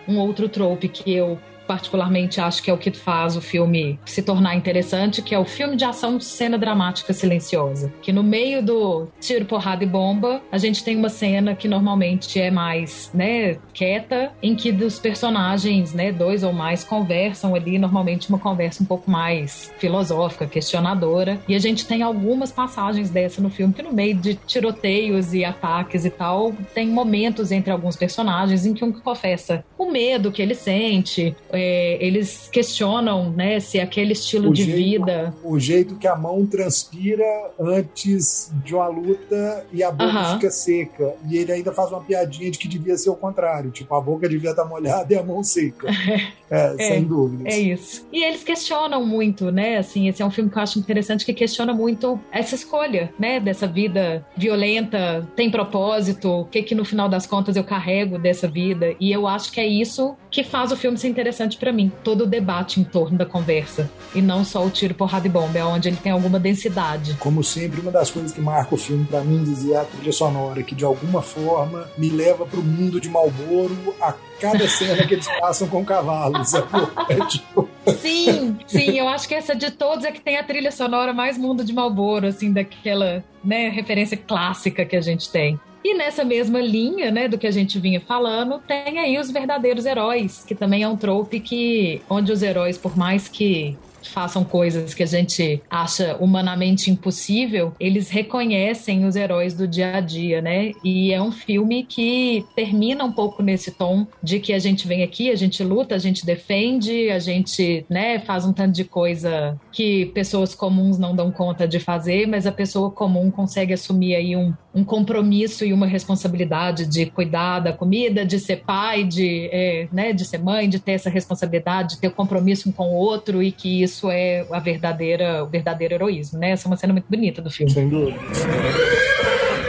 um outro trope que eu particularmente acho que é o que faz o filme se tornar interessante, que é o filme de ação cena dramática silenciosa. Que no meio do tiro, porrada e bomba, a gente tem uma cena que normalmente é mais, né, quieta, em que dos personagens, né, dois ou mais conversam ali, normalmente uma conversa um pouco mais filosófica, questionadora. E a gente tem algumas passagens dessa no filme, que no meio de tiroteios e ataques e tal, tem momentos entre alguns personagens em que um confessa o medo que ele sente, é, eles questionam né, se aquele estilo o de jeito, vida. O jeito que a mão transpira antes de uma luta e a boca fica seca. E ele ainda faz uma piadinha de que devia ser o contrário. Tipo, a boca devia estar molhada e a mão seca. é, é, sem dúvidas. É isso. E eles questionam muito, né? Assim, esse é um filme que eu acho interessante que questiona muito essa escolha, né? Dessa vida violenta, tem propósito, o que que no final das contas eu carrego dessa vida. E eu acho que é isso que faz o filme ser interessante para mim, todo o debate em torno da conversa. E não só o tiro, porrada e bomba, é onde ele tem alguma densidade. Como sempre, uma das coisas que marca o filme para mim dizia a trilha sonora, que de alguma forma me leva pro mundo de Malboro a cada cena que eles passam com cavalos. É tipo... Sim, sim, eu acho que essa de todos é que tem a trilha sonora mais mundo de Malboro, assim, daquela né, referência clássica que a gente tem. E nessa mesma linha, né, do que a gente vinha falando, tem aí os verdadeiros heróis, que também é um trope que onde os heróis, por mais que façam coisas que a gente acha humanamente impossível, eles reconhecem os heróis do dia a dia, né? E é um filme que termina um pouco nesse tom de que a gente vem aqui, a gente luta, a gente defende, a gente, né, faz um tanto de coisa que pessoas comuns não dão conta de fazer, mas a pessoa comum consegue assumir aí um, um compromisso e uma responsabilidade de cuidar da comida, de ser pai, de, é, né, de ser mãe, de ter essa responsabilidade, de ter compromisso um com o outro e que isso é a verdadeira, o verdadeiro heroísmo, né? Essa é uma cena muito bonita do filme. Sem dúvida.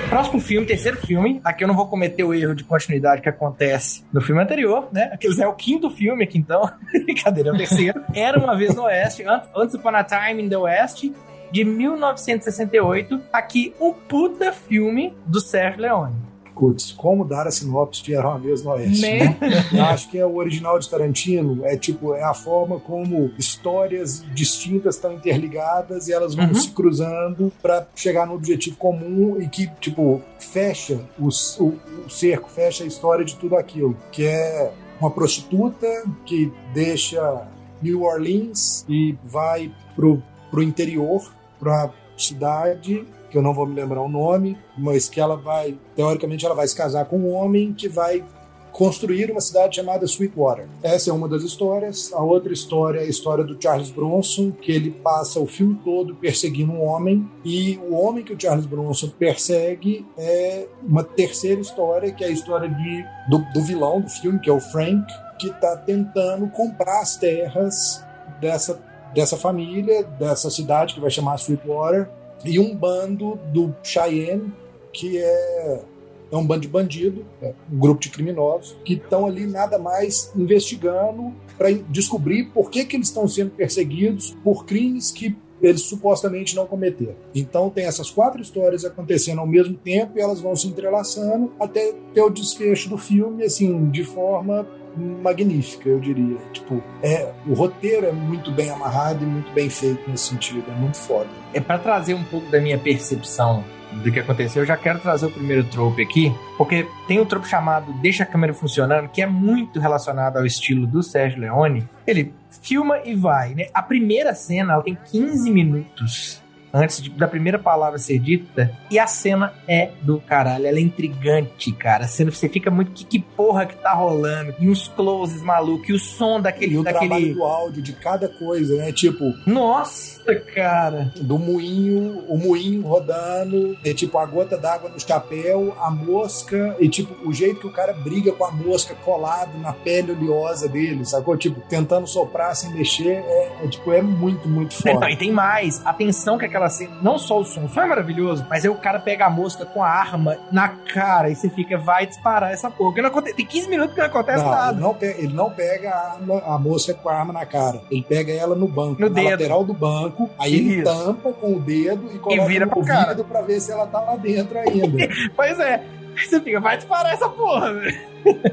Próximo filme, terceiro filme. Aqui eu não vou cometer o erro de continuidade que acontece no filme anterior, né? Aqueles é o quinto filme aqui então. Brincadeira, é o terceiro. Era uma vez no Oeste, Once Upon a Time in the West de 1968. Aqui, um puta filme do Sérgio Leone. Putz, como dar a sinopse de vez no Oeste, né? né? Acho que é o original de Tarantino, é tipo, é a forma como histórias distintas estão interligadas e elas vão uhum. se cruzando para chegar no objetivo comum e que, tipo, fecha o, o, o cerco, fecha a história de tudo aquilo, que é uma prostituta que deixa New Orleans e vai pro, pro interior, pra cidade que eu não vou me lembrar o nome, mas que ela vai, teoricamente, ela vai se casar com um homem que vai construir uma cidade chamada Sweetwater. Essa é uma das histórias. A outra história é a história do Charles Bronson, que ele passa o filme todo perseguindo um homem, e o homem que o Charles Bronson persegue é uma terceira história, que é a história de, do, do vilão do filme, que é o Frank, que está tentando comprar as terras dessa, dessa família, dessa cidade que vai chamar Sweetwater, e um bando do Cheyenne, que é é um bando de bandido, é um grupo de criminosos, que estão ali nada mais investigando para descobrir por que, que eles estão sendo perseguidos por crimes que eles supostamente não cometeram. Então tem essas quatro histórias acontecendo ao mesmo tempo e elas vão se entrelaçando até ter o desfecho do filme, assim, de forma magnífica, eu diria. Tipo, é, o roteiro é muito bem amarrado e muito bem feito nesse sentido, é muito foda. É para trazer um pouco da minha percepção do que aconteceu, eu já quero trazer o primeiro trope aqui, porque tem um trope chamado Deixa a câmera funcionando, que é muito relacionado ao estilo do Sérgio Leone. Ele filma e vai, né? A primeira cena ela tem 15 minutos antes de, da primeira palavra ser dita. E a cena é do caralho. Ela é intrigante, cara. A cena você fica muito. Que, que porra que tá rolando? E uns closes malucos. E o som daquele. E o daquele... trabalho do áudio de cada coisa, né? Tipo. Nossa, cara. Do moinho, o moinho rodando. É tipo a gota d'água no chapéu, a mosca. E tipo, o jeito que o cara briga com a mosca colado na pele oleosa dele, sacou? Tipo, tentando soprar sem mexer. É, é tipo, é muito, muito foda. Não, e tem mais. A tensão que aquela aquela cena, não só o som, o som é maravilhoso, mas aí o cara pega a mosca com a arma na cara e você fica, vai disparar essa porra. Porque não acontece, tem 15 minutos que não acontece não, nada. Ele não, pega, ele não pega a, arma, a mosca com a arma na cara. Ele pega ela no banco, no na dedo. lateral do banco, aí Isso. ele tampa com o dedo e coloca E vira no pro cara. ouvido pra ver se ela tá lá dentro ainda. Pois é. Você fica, vai disparar essa porra, velho.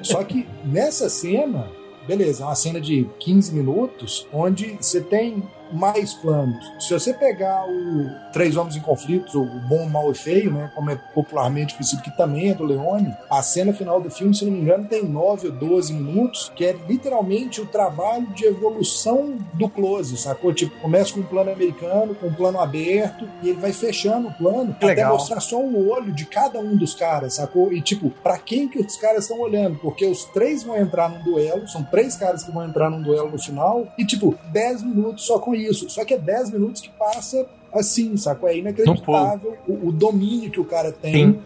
Só que nessa cena, beleza, é uma cena de 15 minutos, onde você tem mais planos. Se você pegar o Três Homens em Conflitos, o Bom, Mal e Feio, né, como é popularmente conhecido, que também é do Leone, a cena final do filme, se não me engano, tem 9 ou 12 minutos, que é literalmente o trabalho de evolução do close, sacou? Tipo, começa com um plano americano, com um plano aberto, e ele vai fechando o plano Que até legal. mostrar só o olho de cada um dos caras, sacou? E tipo, pra quem que os caras estão olhando? Porque os três vão entrar num duelo, são três caras que vão entrar num duelo no final, e tipo, 10 minutos só com isso. Só que é 10 minutos que passa assim, sacou? É inacreditável o, o domínio que o cara tem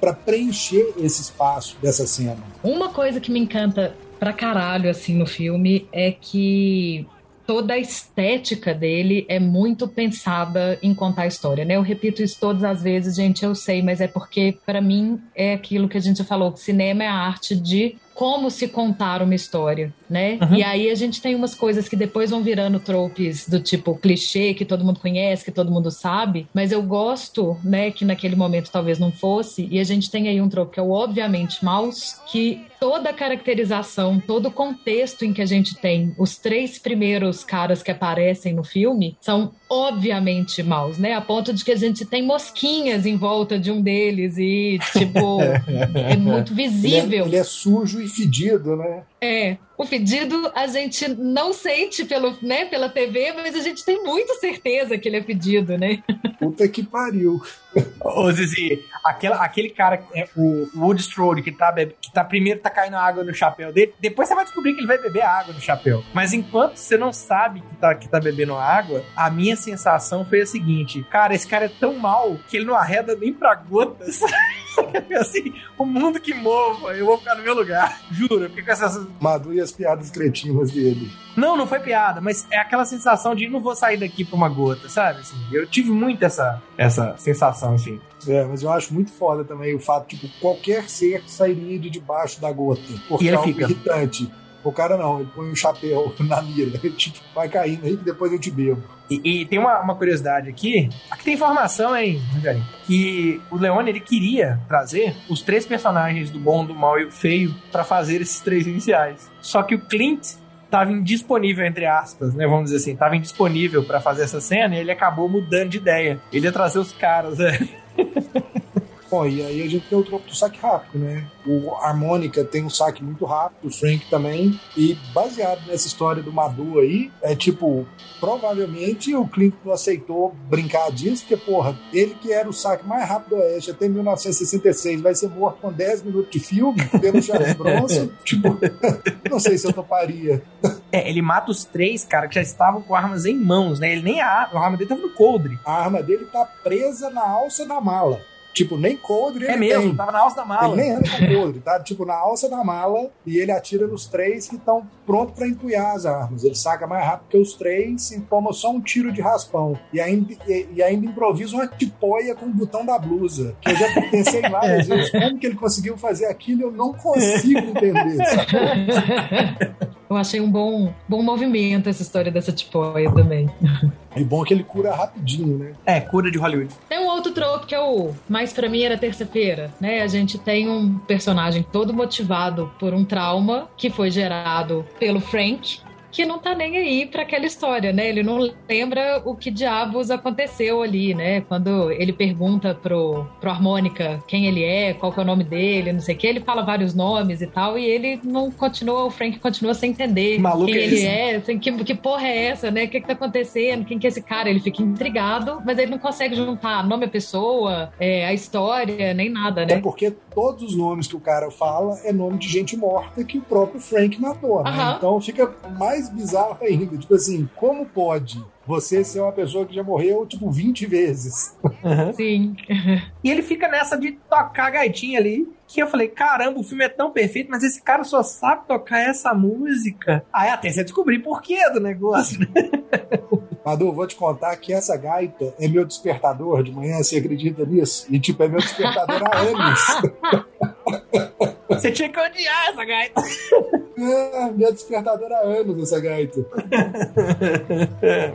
pra preencher esse espaço dessa cena. Uma coisa que me encanta pra caralho, assim, no filme é que toda a estética dele é muito pensada em contar a história, né? Eu repito isso todas as vezes, gente, eu sei, mas é porque, pra mim, é aquilo que a gente falou, que cinema é a arte de como se contar uma história, né? Uhum. E aí a gente tem umas coisas que depois vão virando tropes do tipo clichê, que todo mundo conhece, que todo mundo sabe, mas eu gosto, né, que naquele momento talvez não fosse, e a gente tem aí um trope que é o obviamente mouse, que toda a caracterização, todo o contexto em que a gente tem os três primeiros caras que aparecem no filme são obviamente maus, né? A ponto de que a gente tem mosquinhas em volta de um deles e, tipo, é muito Ele é, visível. ele é sujo e fedido, né? É, o pedido a gente não sente pelo, né, pela TV, mas a gente tem muita certeza que ele é pedido, né? Puta que pariu. Ô, Zizi, aquela, aquele cara, é, o Wood Strode, que tá, que tá primeiro tá caindo água no chapéu dele, depois você vai descobrir que ele vai beber água no chapéu. Mas enquanto você não sabe que tá, que tá bebendo água, a minha sensação foi a seguinte: cara, esse cara é tão mal que ele não arreda nem pra gotas. assim, o mundo que mova, eu vou ficar no meu lugar. Juro, eu fiquei com essa. Madu e as piadas cretinas dele. Não, não foi piada, mas é aquela sensação de não vou sair daqui pra uma gota, sabe? Assim, eu tive muito essa, essa sensação, assim. É, mas eu acho muito foda também o fato, tipo, qualquer ser sairia de debaixo da gota. Porque E ele é algo fica. irritante. O cara não, ele põe um chapéu na mira. Tipo, vai caindo aí que depois eu te bebo. E, e tem uma, uma curiosidade aqui. Aqui tem informação, hein, Rogério? Que o Leone ele queria trazer os três personagens do bom, do mal e o feio pra fazer esses três iniciais. Só que o Clint estava indisponível, entre aspas, né? Vamos dizer assim, estava indisponível pra fazer essa cena e ele acabou mudando de ideia. Ele ia trazer os caras, né? Bom, e aí a gente tem o troco do saque rápido, né? O Harmônica tem um saque muito rápido, o Frank também. E baseado nessa história do Madu aí, é tipo, provavelmente o Clinton não aceitou brincar disso, porque, porra, ele que era o saque mais rápido do Oeste até 1966 vai ser morto com 10 minutos de filme pelo Charles Bronson. tipo, não sei se eu toparia. É, ele mata os três, cara, que já estavam com armas em mãos, né? Ele nem a, a arma dele tava no coldre. A arma dele tá presa na alça da mala. Tipo, nem coldre É ele mesmo, tem. tava na alça da mala. Ele nem anda com coldre, tá? Tipo, na alça da mala e ele atira nos três que estão prontos pra empunhar as armas. Ele saca mais rápido que os três e toma só um tiro de raspão. E ainda, e, e ainda improvisa uma tipóia com o botão da blusa. Que eu já pensei várias vezes como que ele conseguiu fazer aquilo eu não consigo entender. sabe? Eu achei um bom, bom movimento essa história dessa tipóia também. E bom que ele cura rapidinho, né? É, cura de Hollywood. Tem um outro trope que é o mais pra mim era terça-feira, né? A gente tem um personagem todo motivado por um trauma que foi gerado pelo Frank, que não tá nem aí pra aquela história, né? Ele não lembra o que diabos aconteceu ali, né? Quando ele pergunta pro, pro Harmônica quem ele é, qual que é o nome dele, não sei o que, ele fala vários nomes e tal, e ele não continua, o Frank continua sem entender maluco quem é ele é, assim, que, que porra é essa, né? O que que tá acontecendo? Quem que é esse cara? Ele fica intrigado, mas ele não consegue juntar nome à pessoa, é, a história, nem nada, né? porque todos os nomes que o cara fala é nome de gente morta que o próprio Frank matou, né? Então fica mais bizarro ainda. Tipo assim, como pode você ser uma pessoa que já morreu, tipo, 20 vezes? Sim. E ele fica nessa de tocar a gaitinha ali. Que eu falei, caramba, o filme é tão perfeito, mas esse cara só sabe tocar essa música. Aí até você descobrir por que do negócio, né? Madu, vou te contar que essa gaita é meu despertador de manhã, você acredita nisso? E, tipo, é meu despertador há anos. Você tinha que odiar essa gaita. É, meu despertador há anos, essa gaita.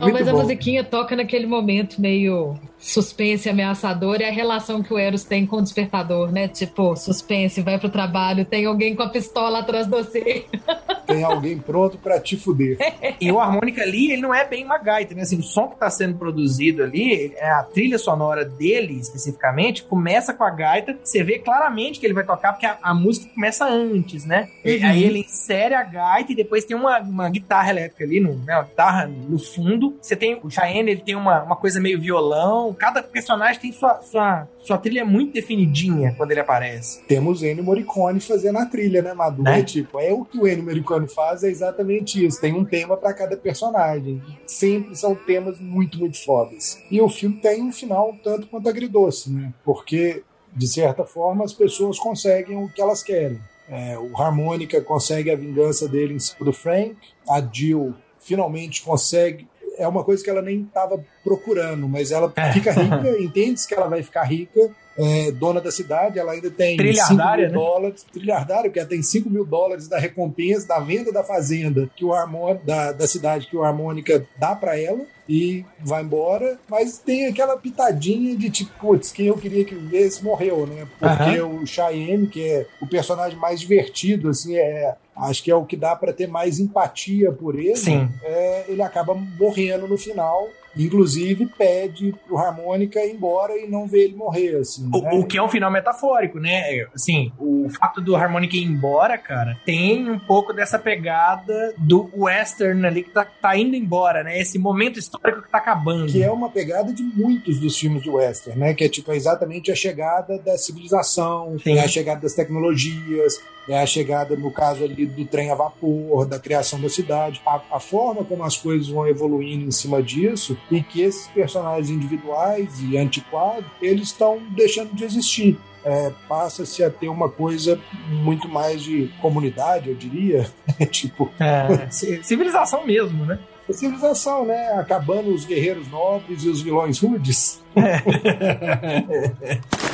Não, Muito mas a bom. musiquinha toca naquele momento meio suspense, ameaçador, e a relação que o Eros tem com o despertador, né? Tipo, suspense, vai pro trabalho, tem alguém com a pistola atrás de você. Tem alguém pronto pra te fuder. E o harmônica ali, ele não é bem uma gaita, né? Assim, o som que tá sendo produzido ali, é a trilha sonora dele, especificamente, começa com a gaita. Você vê claramente que ele vai tocar, porque a, a música começa antes, né? E Uhum. aí ele insere a gaita e depois tem uma, uma guitarra elétrica ali, no, né? Uma guitarra no fundo. Você tem o Cheyenne, ele tem uma, uma coisa meio violão. Cada personagem tem sua, sua, sua trilha muito definidinha quando ele aparece. Temos Ennio Morricone fazendo a trilha, né, Madu? Né? É tipo, é o que o Ennio Morricone faz, é exatamente isso. Tem um tema pra cada personagem. Sempre são temas muito, muito fodas. E o filme tem um final tanto quanto agridoce, né? Porque, de certa forma, as pessoas conseguem o que elas querem. É, o Harmônica consegue a vingança dele em cima do Frank. A Jill finalmente consegue. É uma coisa que ela nem estava procurando, mas ela É. fica rica, entende que ela vai ficar rica, é dona da cidade, ela ainda tem 5 Trilhardária, mil né? dólares, trilhardário, porque ela tem 5 mil dólares da recompensa da venda da fazenda que o Harmon, da, da cidade que o Harmônica dá para ela e vai embora, mas tem aquela pitadinha de tipo, putz, quem eu queria que vivesse morreu, né? Porque o Cheyenne, que é o personagem mais divertido, assim, é acho que é o que dá para ter mais empatia por ele. Sim. É, ele acaba morrendo no final. Inclusive pede pro Harmônica ir embora e não ver ele morrer, assim. né? O, o que é um final metafórico, né? Assim, o fato do Harmonic ir embora, cara, tem um pouco dessa pegada do western ali que tá, tá indo embora, né? Esse momento histórico que tá acabando. que é uma pegada de muitos dos filmes de western, né? Que é tipo exatamente a chegada da civilização, Sim. é a chegada das tecnologias, é a chegada, no caso ali, do trem a vapor, da criação da cidade, a, a forma como as coisas vão evoluindo em cima disso e que esses personagens individuais e antiquados, eles estão deixando de existir. É, passa-se a ter uma coisa muito mais de comunidade, eu diria, tipo, É, ci- civilização mesmo, né? a civilização, né? Acabando os guerreiros nobres e os vilões rudes.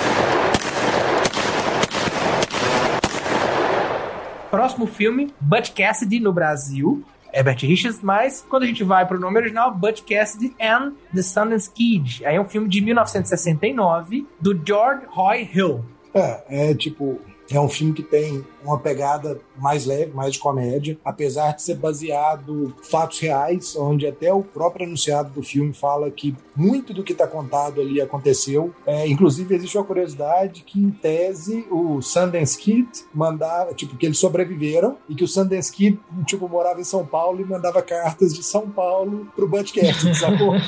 Próximo filme, Butch Cassidy no Brasil. Herbert Richards, mas quando a gente vai pro nome original, Butch Cassidy and the Sundance Kid. Aí é um filme de 1969 do George Roy Hill. É, é tipo, É um filme que tem uma pegada mais leve, mais de comédia, apesar de ser baseado em fatos reais, onde até o próprio anunciado do filme fala que muito do que está contado ali aconteceu. É, inclusive, existe uma curiosidade que, em tese, o Sundance Kid mandava, tipo, que eles sobreviveram e que o Sundance Kid, tipo, morava em São Paulo e mandava cartas de São Paulo pro Budcast, sacou?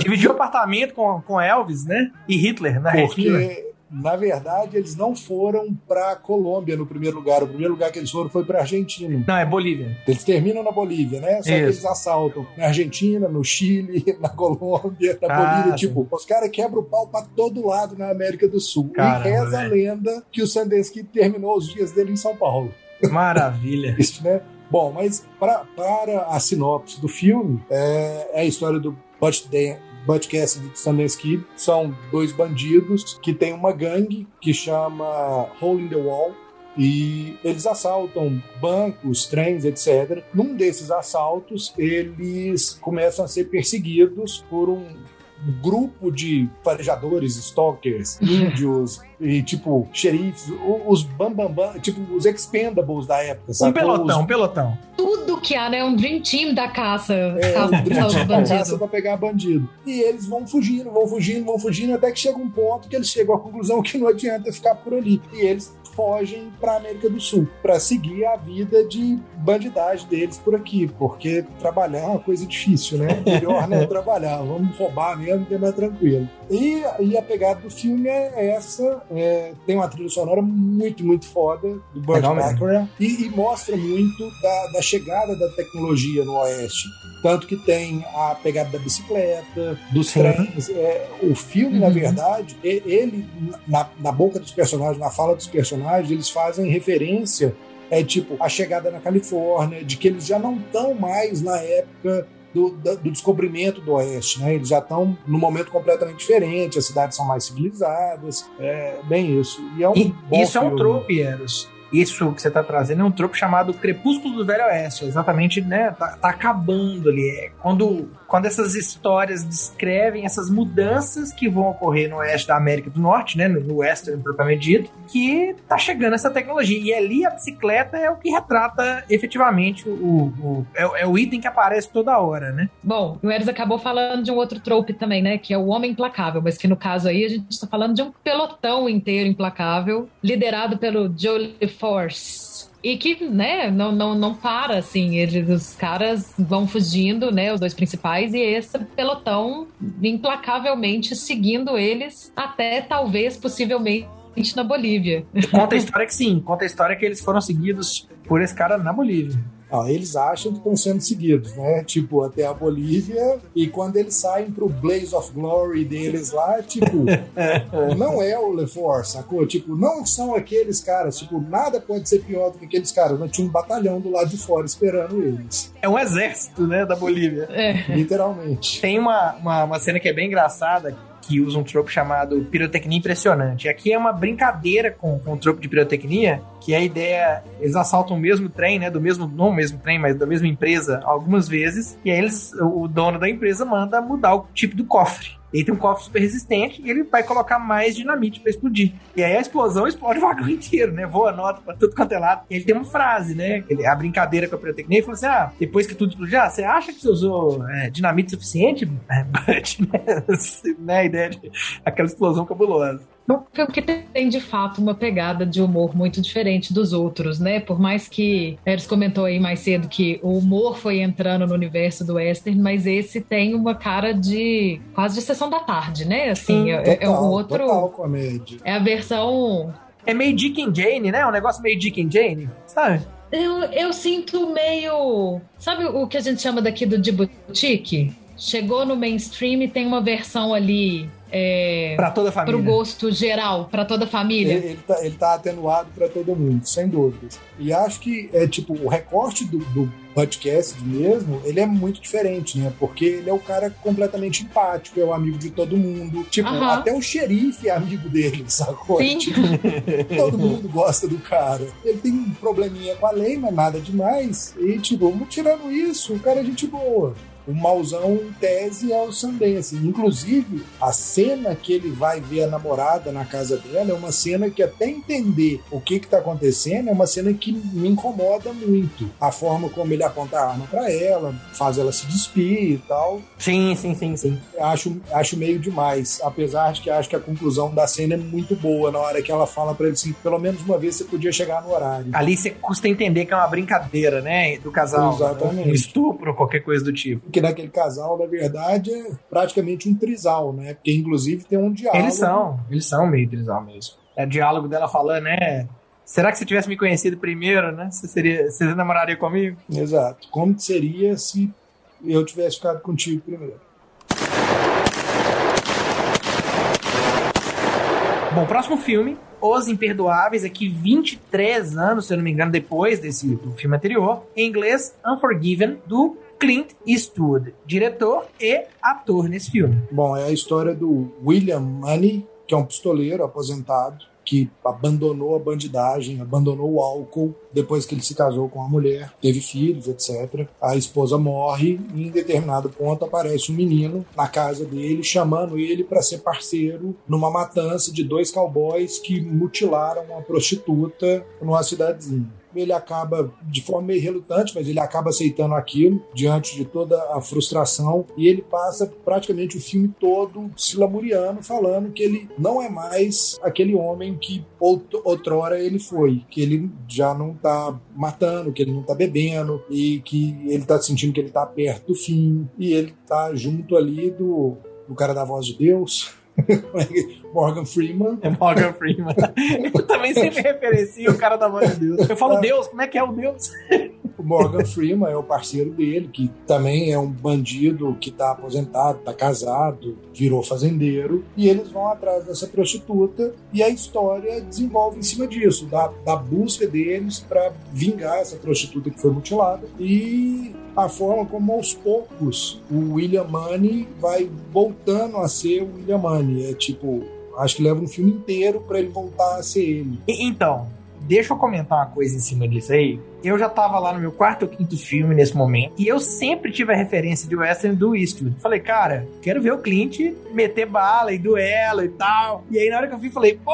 Dividiu apartamento com, com Elvis, né? E Hitler, na Porque na verdade, eles não foram para Colômbia no primeiro lugar. O primeiro lugar que eles foram foi para Argentina. Não, é Bolívia. Eles terminam na Bolívia, né? Só Isso. que eles assaltam na Argentina, no Chile, na Colômbia, na ah, Bolívia. Sim. Tipo, os caras quebram o pau para todo lado na América do Sul. Caramba, e reza a lenda que o Sandensky terminou os dias dele em São Paulo. Maravilha. Isso, né? Bom, mas pra, para a sinopse do filme, é, é a história do Butch Butch Cassidy e Sundance Kid são dois bandidos que têm uma gangue que chama Hole in the Wall, e eles assaltam bancos, trens, etc. Num desses assaltos, eles começam a ser perseguidos por um grupo de farejadores, stalkers, índios e tipo xerifes, os bambambam, bam, bam, tipo os expendables da época, sabe? Um pelotão, os... um pelotão. Tudo que há, né? Um dream team da caça. É, caça, um dream team da caça pra pegar bandido. E eles vão fugindo, vão fugindo, vão fugindo, até que chega um ponto que eles chegam à conclusão que não adianta ficar por ali. E eles fogem para América do Sul para seguir a vida de bandidagem deles por aqui, porque trabalhar é uma coisa difícil, né? Melhor não trabalhar, vamos roubar mesmo que é mais tranquilo. E, e a pegada do filme é essa, é, tem uma trilha sonora muito, muito foda do Burt Bacharach e, e, mostra muito da, da chegada da tecnologia no Oeste. Tanto que tem a pegada da bicicleta, dos trens. É, o filme, uhum. na verdade, ele, na, na boca dos personagens, na fala dos personagens, eles fazem referência é tipo a chegada na Califórnia, de que eles já não estão mais na época do, do, descobrimento do Oeste, né? Eles já estão num momento completamente diferente, as cidades são mais civilizadas, é bem isso. E é um e, isso filme. é um trope, Eros isso que você está trazendo é um tropo chamado Crepúsculo do Velho Oeste. Exatamente, né? Tá, tá, acabando ali. É quando, quando essas histórias descrevem essas mudanças que vão ocorrer no oeste da América do Norte, né? No, no western propriamente dito, que tá chegando essa tecnologia. E ali a bicicleta é o que retrata efetivamente o. o é, é, o item que aparece toda hora, né? Bom, o Eris acabou falando de um outro trope também, né? Que é o homem implacável, mas que no caso aí a gente está falando de um pelotão inteiro implacável, liderado pelo Joe Force. E que, né, não, não, não para, assim. Eles, os caras vão fugindo, né, os dois principais, e esse pelotão implacavelmente seguindo eles até, talvez, possivelmente, na Bolívia. Conta a história que sim, conta a história que eles foram seguidos por esse cara na Bolívia. Ah, eles acham que estão sendo seguidos, né? Tipo, até a Bolívia. E quando eles saem pro Blaze of Glory deles lá, tipo, não é o LeForce, sacou? Tipo, não são aqueles caras. Tipo, nada pode ser pior do que aqueles caras. Não tinha um batalhão do lado de fora esperando eles. É um exército, né, da Bolívia. É. Literalmente. Tem uma, uma, uma cena que é bem engraçada, que usa um tropo chamado pirotecnia impressionante. Aqui é uma brincadeira com, com o tropo de pirotecnia, que a ideia, eles assaltam o mesmo trem, né, do mesmo, não o mesmo trem, mas da mesma empresa algumas vezes, e aí eles, o dono da empresa manda mudar o tipo do cofre. Ele tem um cofre super resistente e ele vai colocar mais dinamite para explodir. E aí a explosão explode o vagão inteiro, né? Voa nota pra tudo quanto é lado. E ele tem uma frase, né? Ele, a brincadeira com a pirotecnia, ele falou assim: ah, depois que tudo explodiu, ah, você acha que você usou é, dinamite suficiente? But, né? A ideia de aquela explosão cabulosa que tem de fato uma pegada de humor muito diferente dos outros, né? Por mais que Eres comentou aí mais cedo que o humor foi entrando no universo do western, mas esse tem uma cara de quase de sessão da tarde, né? Assim, é, total, é um outro. Total comédia. É a versão. É meio Dick and Jane, né? Um negócio meio Dick and Jane, sabe? Eu, eu sinto meio. Sabe o que a gente chama daqui do de boutique? Chegou no mainstream e tem uma versão ali é, para toda a família. Pro gosto geral, para toda a família. Ele, ele, tá, atenuado para todo mundo, sem dúvidas. E acho que é tipo o recorte do, do podcast mesmo, ele é muito diferente, né? Porque ele é o cara completamente empático, é o amigo de todo mundo. Tipo, até o xerife é amigo dele, sacou? Sim. Tipo, todo mundo gosta do cara. Ele tem um probleminha com a lei, mas nada demais. E, tipo, tirando isso, o cara é gente boa. O mauzão em tese é o Sundance. Inclusive, a cena que ele vai ver a namorada na casa dela é uma cena que até entender o que está acontecendo é uma cena que me incomoda muito. A forma como ele aponta a arma para ela, faz ela se despir e tal. Sim, sim, sim, sim. Acho, acho meio demais. Apesar de que acho que a conclusão da cena é muito boa na hora que ela fala para ele assim, pelo menos uma vez você podia chegar no horário. Ali você custa entender que é uma brincadeira, né, do casal. Exatamente. Um estupro, qualquer coisa do tipo. Porque naquele casal, na verdade, é praticamente um trisal, né? Porque inclusive tem um diálogo. Eles são, eles são meio trisal mesmo. É o diálogo dela falando, né? Será que se tivesse me conhecido primeiro, né? Você, seria, você namoraria comigo? Exato. Como seria se eu tivesse ficado contigo primeiro? Bom, próximo filme, Os Imperdoáveis, aqui 23 anos, se eu não me engano, depois desse do filme anterior, em inglês, Unforgiven, do Clint Eastwood, diretor e ator nesse filme. Bom, é a história do William Money, que é um pistoleiro aposentado, que abandonou a bandidagem, abandonou o álcool depois que ele se casou com a mulher, teve filhos, etc. A esposa morre e em determinado ponto aparece um menino na casa dele chamando ele para ser parceiro numa matança de dois cowboys que mutilaram uma prostituta numa cidadezinha ele acaba, de forma meio relutante, mas ele acaba aceitando aquilo diante de toda a frustração. E ele passa praticamente o filme todo se lamuriando, falando que ele não é mais aquele homem que outrora ele foi, que ele já não tá matando, que ele não tá bebendo e que ele tá sentindo que ele tá perto do fim. E ele tá junto ali do, do cara da voz de Deus Morgan Freeman. É Morgan Freeman. Eu também sempre referencio o cara da voz de Deus. Eu falo é. Deus, como é que é o Deus? O Morgan Freeman é o parceiro dele, que também é um bandido que está aposentado, está casado, virou fazendeiro, e eles vão atrás dessa prostituta e a história desenvolve em cima disso, da, da busca deles para vingar essa prostituta que foi mutilada e a forma como aos poucos o William Money vai voltando a ser o William Money. É tipo, acho que leva um filme inteiro para ele voltar a ser ele. Então, deixa eu comentar uma coisa em cima disso aí. Eu já tava lá no meu quarto ou quinto filme nesse momento. E eu sempre tive a referência de western do Eastwood. Falei, cara, quero ver o Clint meter bala e duelo e tal. E aí na hora que eu vi, falei, pô,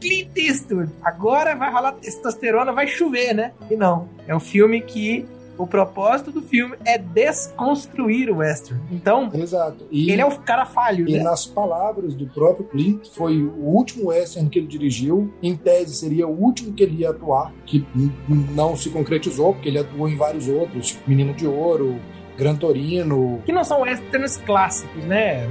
Clint Eastwood, agora vai rolar testosterona, vai chover, né? E não. É um filme que o propósito do filme é desconstruir o western. Então, Exato. E, ele é o cara falho, e né? nas palavras do próprio Clint, foi o último western que ele dirigiu. Em tese, seria o último que ele ia atuar, que não se concretizou, porque ele atuou em vários outros, tipo Menino de Ouro, Gran Torino. Que não são westerns clássicos, né?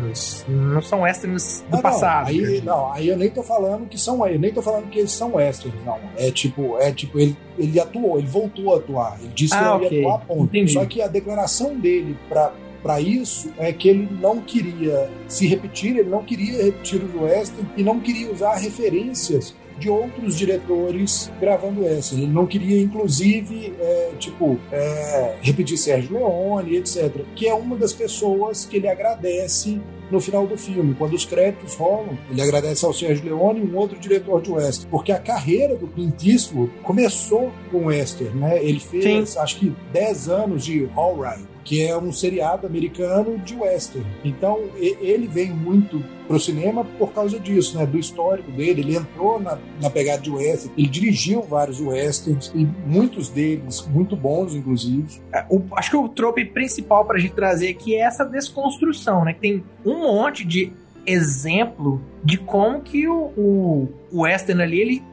Não são westerns do não, passado. Aí, não, aí eu nem tô falando que são, eu nem tô falando que eles são westerns, não. É tipo, é tipo, ele, ele atuou, ele voltou a atuar. Ele disse ah, que ele okay. ia atuar, ponto. Entendi. Só que a declaração dele para para isso é que ele não queria se repetir, ele não queria repetir o western e não queria usar referências de outros diretores gravando essa. Ele não queria, inclusive, é, tipo, é, repetir Sérgio Leone, etc. Que é uma das pessoas que ele agradece no final do filme. Quando os créditos rolam, ele agradece ao Sérgio Leone e um outro diretor de western. Porque a carreira do Clint Eastwood começou com western, né? Ele fez, Sim. acho que, 10 anos de All Right que é um seriado americano de western. Então ele vem muito pro cinema por causa disso, né? Do histórico dele. Ele entrou na, na pegada de western, ele dirigiu vários westerns e muitos deles muito bons, inclusive. É, o, acho que o trope principal pra gente trazer aqui é essa desconstrução, né? Que tem um monte de exemplo de como que o, o western ali ele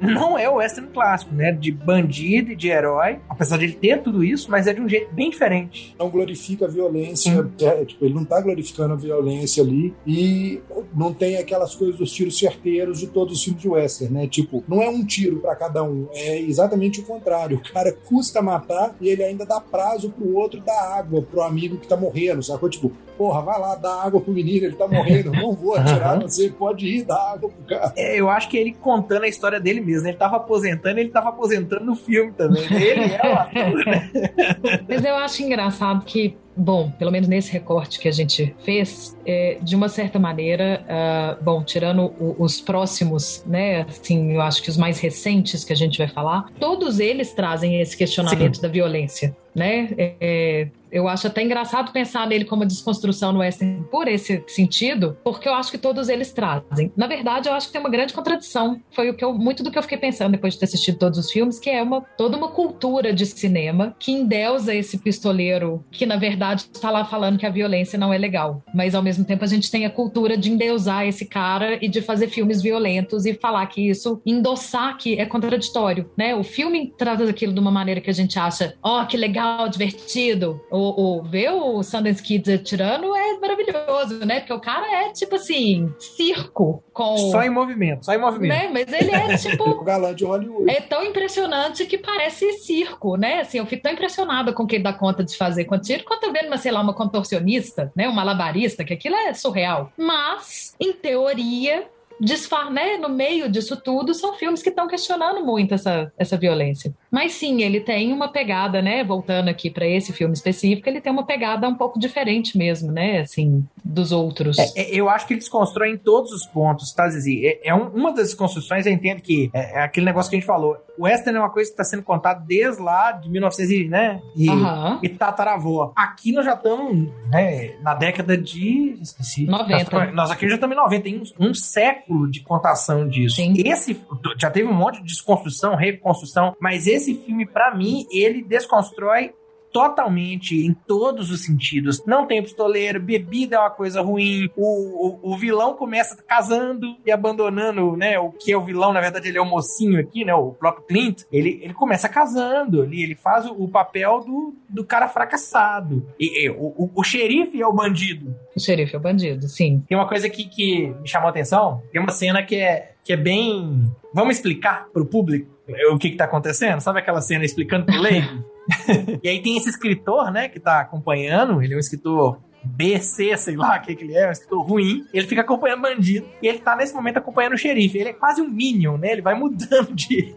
não é o western clássico, né? De bandido e de herói, apesar de ele ter tudo isso, mas é de um jeito bem diferente. Não glorifica a violência, é, tipo, ele não tá glorificando a violência ali e não tem aquelas coisas dos tiros certeiros de todos os filmes de western, né? Tipo, não é um tiro para cada um, é exatamente o contrário. O cara custa matar e ele ainda dá prazo pro outro dar água pro amigo que tá morrendo, sacou? Tipo, porra, vai lá, dá água pro menino, ele tá morrendo, não vou atirar, você pode ir dar água pro cara. É, eu acho que ele contando a história dele mesmo, né? ele tava aposentando, ele tava aposentando no filme também, né? ele é o ator, né? Mas eu acho engraçado que bom, pelo menos nesse recorte que a gente fez, é, de uma certa maneira, uh, bom, tirando o, os próximos, né, assim, eu acho que os mais recentes que a gente vai falar, todos eles trazem esse questionamento Sim. da violência, né? É, Eu acho até engraçado pensar nele como desconstrução no western por esse sentido, porque eu acho que todos eles trazem. Na verdade, eu acho que tem uma grande contradição. Foi o que eu, muito do que eu fiquei pensando depois de ter assistido todos os filmes, que é uma toda uma cultura de cinema que endeusa esse pistoleiro que na verdade está lá falando que a violência não é legal, mas ao mesmo tempo a gente tem a cultura de endeusar esse cara e de fazer filmes violentos e falar que isso endossar que é contraditório, né? O filme trata daquilo de uma maneira que a gente acha, ó, oh, que legal, divertido. O, o ver o Sundance Kids atirando é maravilhoso, né? Porque o cara é tipo assim, circo com só em movimento, só em movimento. Né? Mas ele é tipo o galã de Hollywood. É tão impressionante que parece circo, né? Assim, eu fico tão impressionada com o que ele dá conta de fazer com tiro, quanto eu vendo uma, sei lá, uma contorcionista, né? Um malabarista, que aquilo é surreal. Mas, em teoria, desfar, né, no meio disso tudo, são filmes que estão questionando muito essa, essa violência. Mas sim, ele tem uma pegada, né, voltando aqui para esse filme específico, ele tem uma pegada um pouco diferente mesmo, né, assim, dos outros. É, é, eu acho que ele desconstrói em todos os pontos, tá, Zizi? É, é um, uma das construções, eu entendo que é, é, aquele negócio que a gente falou. O western é uma coisa que está sendo contada desde lá de 1900 né, e, uhum. e tataravó. Aqui nós já estamos né, na década de... Esqueci. 90. Nós aqui já estamos em 90, tem um, um século de contação disso. Sim. Esse já teve um monte de desconstrução, reconstrução, mas esse filme, para mim, ele desconstrói totalmente em todos os sentidos. Não tem pistoleiro, bebida é uma coisa ruim, o, o, o, vilão começa casando e abandonando, né? O que é o vilão, na verdade, ele é o mocinho aqui, né? O próprio Clint. Ele, ele começa casando, ele, ele faz o, o papel do, do cara fracassado. E, e o, o, o xerife é o bandido. O xerife é o bandido, sim. Tem uma coisa aqui que me chamou a atenção, tem uma cena que é, que é bem... Vamos explicar pro público o que que tá acontecendo? Sabe aquela cena explicando pro leigo? e aí tem esse escritor, né, que tá acompanhando, ele é um escritor BC, sei lá o que, que ele é, um escritor ruim. Ele fica acompanhando bandido e ele tá nesse momento acompanhando o xerife. Ele é quase um minion, né? Ele vai mudando de.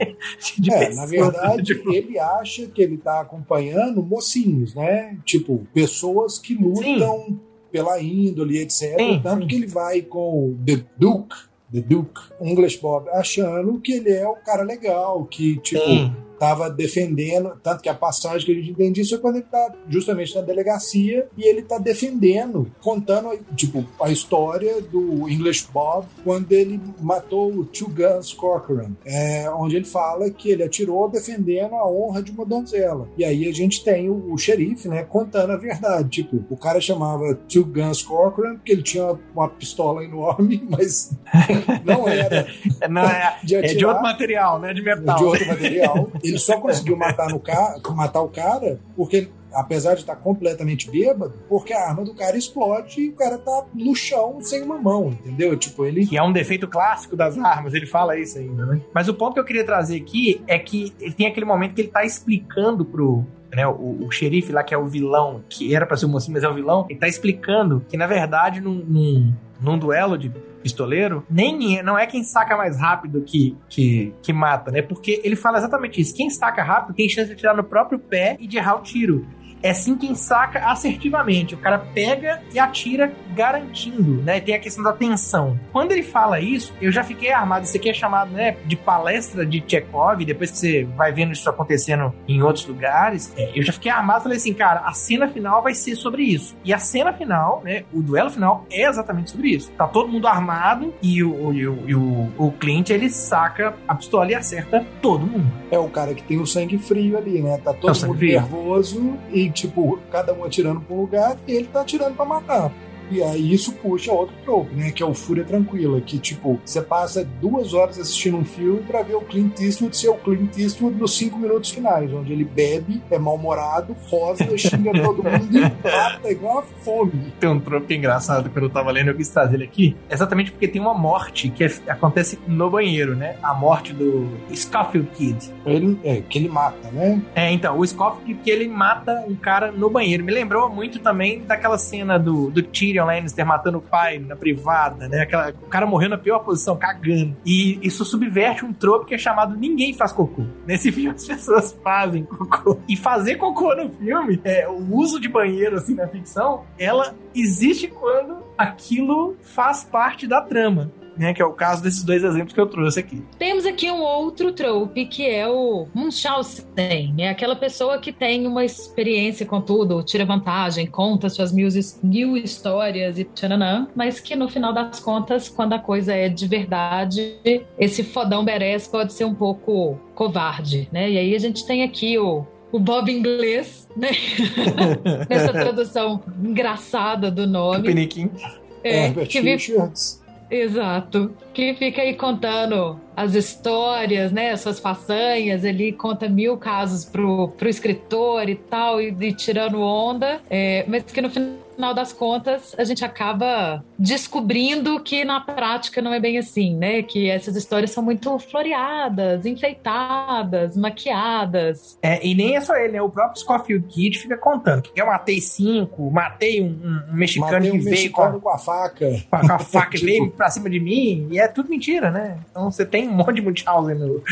de é, pessoa, na verdade, tipo... ele acha que ele tá acompanhando mocinhos, né? Tipo, pessoas que lutam Sim. pela índole, etc. Sim. Tanto que ele vai com o The Duke. The Duke, English Bob, achando que ele é o cara legal, que, tipo, estava defendendo, tanto que a passagem que a gente entende isso é quando ele está justamente na delegacia e ele está defendendo, contando tipo a história do English Bob quando ele matou o Two Guns Corcoran, é, onde ele fala que ele atirou defendendo a honra de uma donzela. E aí a gente tem o, o xerife, né, contando a verdade. Tipo, o cara chamava Two Guns Corcoran porque ele tinha uma pistola enorme, mas não era. não é, de atirar, é de outro material, né, de metal. De outro material. Ele só conseguiu matar, no ca... matar o cara porque apesar de estar completamente bêbado, porque a arma do cara explode e o cara tá no chão sem uma mão, entendeu? Tipo, ele. Que é um defeito clássico das armas, ele fala isso ainda, né? Mas o ponto que eu queria trazer aqui é que ele tem aquele momento que ele tá explicando pro, né, o, o, xerife lá, que é o vilão, que era para ser o mocinho, mas é o vilão, ele tá explicando que, na verdade, num, num, num duelo de pistoleiro, nem não é quem saca mais rápido que, que, que mata, né? Porque ele fala exatamente isso. Quem saca rápido tem chance de tirar no próprio pé e de errar o tiro é sim quem saca assertivamente. O cara pega e atira garantindo, né? Tem a questão da tensão. Quando ele fala isso, eu já fiquei armado. Isso aqui é chamado, né, de palestra de Chekhov. Depois que você vai vendo isso acontecendo em outros lugares, é, eu já fiquei armado. Falei assim, cara, a cena final vai ser sobre isso. E a cena final, né, o duelo final é exatamente sobre isso. Tá todo mundo armado e o, e o, e o, o Clint ele saca a pistola e acerta todo mundo. É o cara que tem o sangue frio ali, né? Tá todo é mundo nervoso e tipo, cada um atirando para um lugar e ele tá atirando para matar. E aí isso puxa outro trope, né? Que é o Fúria Tranquila, que tipo, você passa duas horas assistindo um filme para ver o Clint Eastwood ser o Clint Eastwood nos cinco minutos finais, onde ele bebe, é mal-humorado, rosa, xinga todo mundo e mata igual a fome. Tem um trope engraçado quando eu tava lendo, eu quis trazer ele aqui, exatamente porque tem uma morte que é, acontece no banheiro, né? A morte do Scofield Kid. Ele, é, que ele mata, né? É, então, o Scofield que ele mata um cara no banheiro. Me lembrou muito também daquela cena do, do Tyrion Tyrion Lannister matando o pai na privada, né? Aquela, o cara morreu na pior posição, cagando. E isso subverte um trope que é chamado Ninguém Faz Cocô. Nesse filme as pessoas fazem cocô. E fazer cocô no filme, é, o uso de banheiro assim na ficção, ela existe quando aquilo faz parte da trama. Né? Que é o caso desses dois exemplos que eu trouxe aqui. Temos aqui um outro trope que é o Munchausen, é aquela pessoa que tem uma experiência com tudo, tira vantagem, conta suas mil, mil histórias e tchananã, mas que no final das contas, quando a coisa é de verdade, esse fodão berés pode ser um pouco covarde, né? E aí a gente tem aqui o o Bob inglês, né? Nessa tradução engraçada do nome. Piniquim. É, Herbert que Richards. Exato. Que fica aí contando as histórias, né? Suas façanhas. Ele conta mil casos pro, pro escritor e tal, e, e tirando onda. É, mas que no final final das contas, a gente acaba descobrindo que na prática não é bem assim, né? Que essas histórias são muito floreadas, enfeitadas, maquiadas. É, e nem é só ele, né? O próprio Scofield Kid fica contando que eu matei cinco, matei um, um mexicano matei um que veio com, com, a faca. Com a, com a faca tipo... veio pra cima de mim, e é tudo mentira, né? Então você tem um monte de Munchausen no.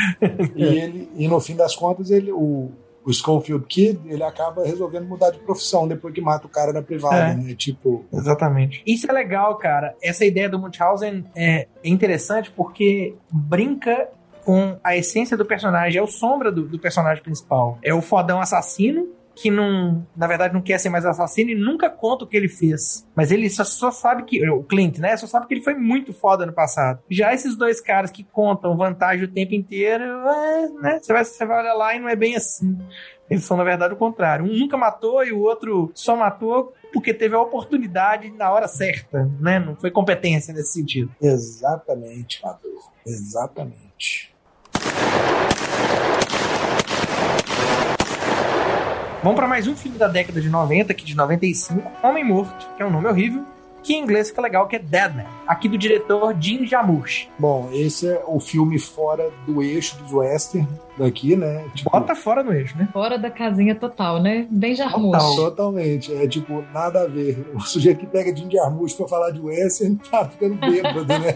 e, ele, e no fim das contas, ele, o, o Schofield Kid, ele acaba resolvendo mudar de profissão depois que mata o cara na privada, é. né? Tipo. Exatamente. Isso é legal, cara. Essa ideia do Munchausen é interessante porque brinca com a essência do personagem, é o sombra do, do personagem principal. É o fodão assassino que não, na verdade, não quer ser mais assassino e nunca conta o que ele fez. Mas ele só, só, sabe que. O Clint, né? Só sabe que ele foi muito foda no passado. Já esses dois caras que contam vantagem o tempo inteiro, é, né? Você vai, você vai olhar lá e não é bem assim. Eles são, na verdade, o contrário. Um nunca matou e o outro só matou porque teve a oportunidade na hora certa, né? Não foi competência nesse sentido. Exatamente, Maduro. Exatamente. Vamos para mais um filme da década de 90, aqui de 95, Homem Morto, que é um nome horrível, que em inglês fica legal, que é Deadman, aqui do diretor Jim Jarmusch. Bom, esse é o filme fora do eixo dos western daqui, né? Tipo, Bota fora do eixo, né? Fora da casinha total, né? Bem Jarmusch. Total. Totalmente. É tipo, nada a ver. O sujeito que pega Jim Jarmusch pra falar de western tá ficando bêbado, né?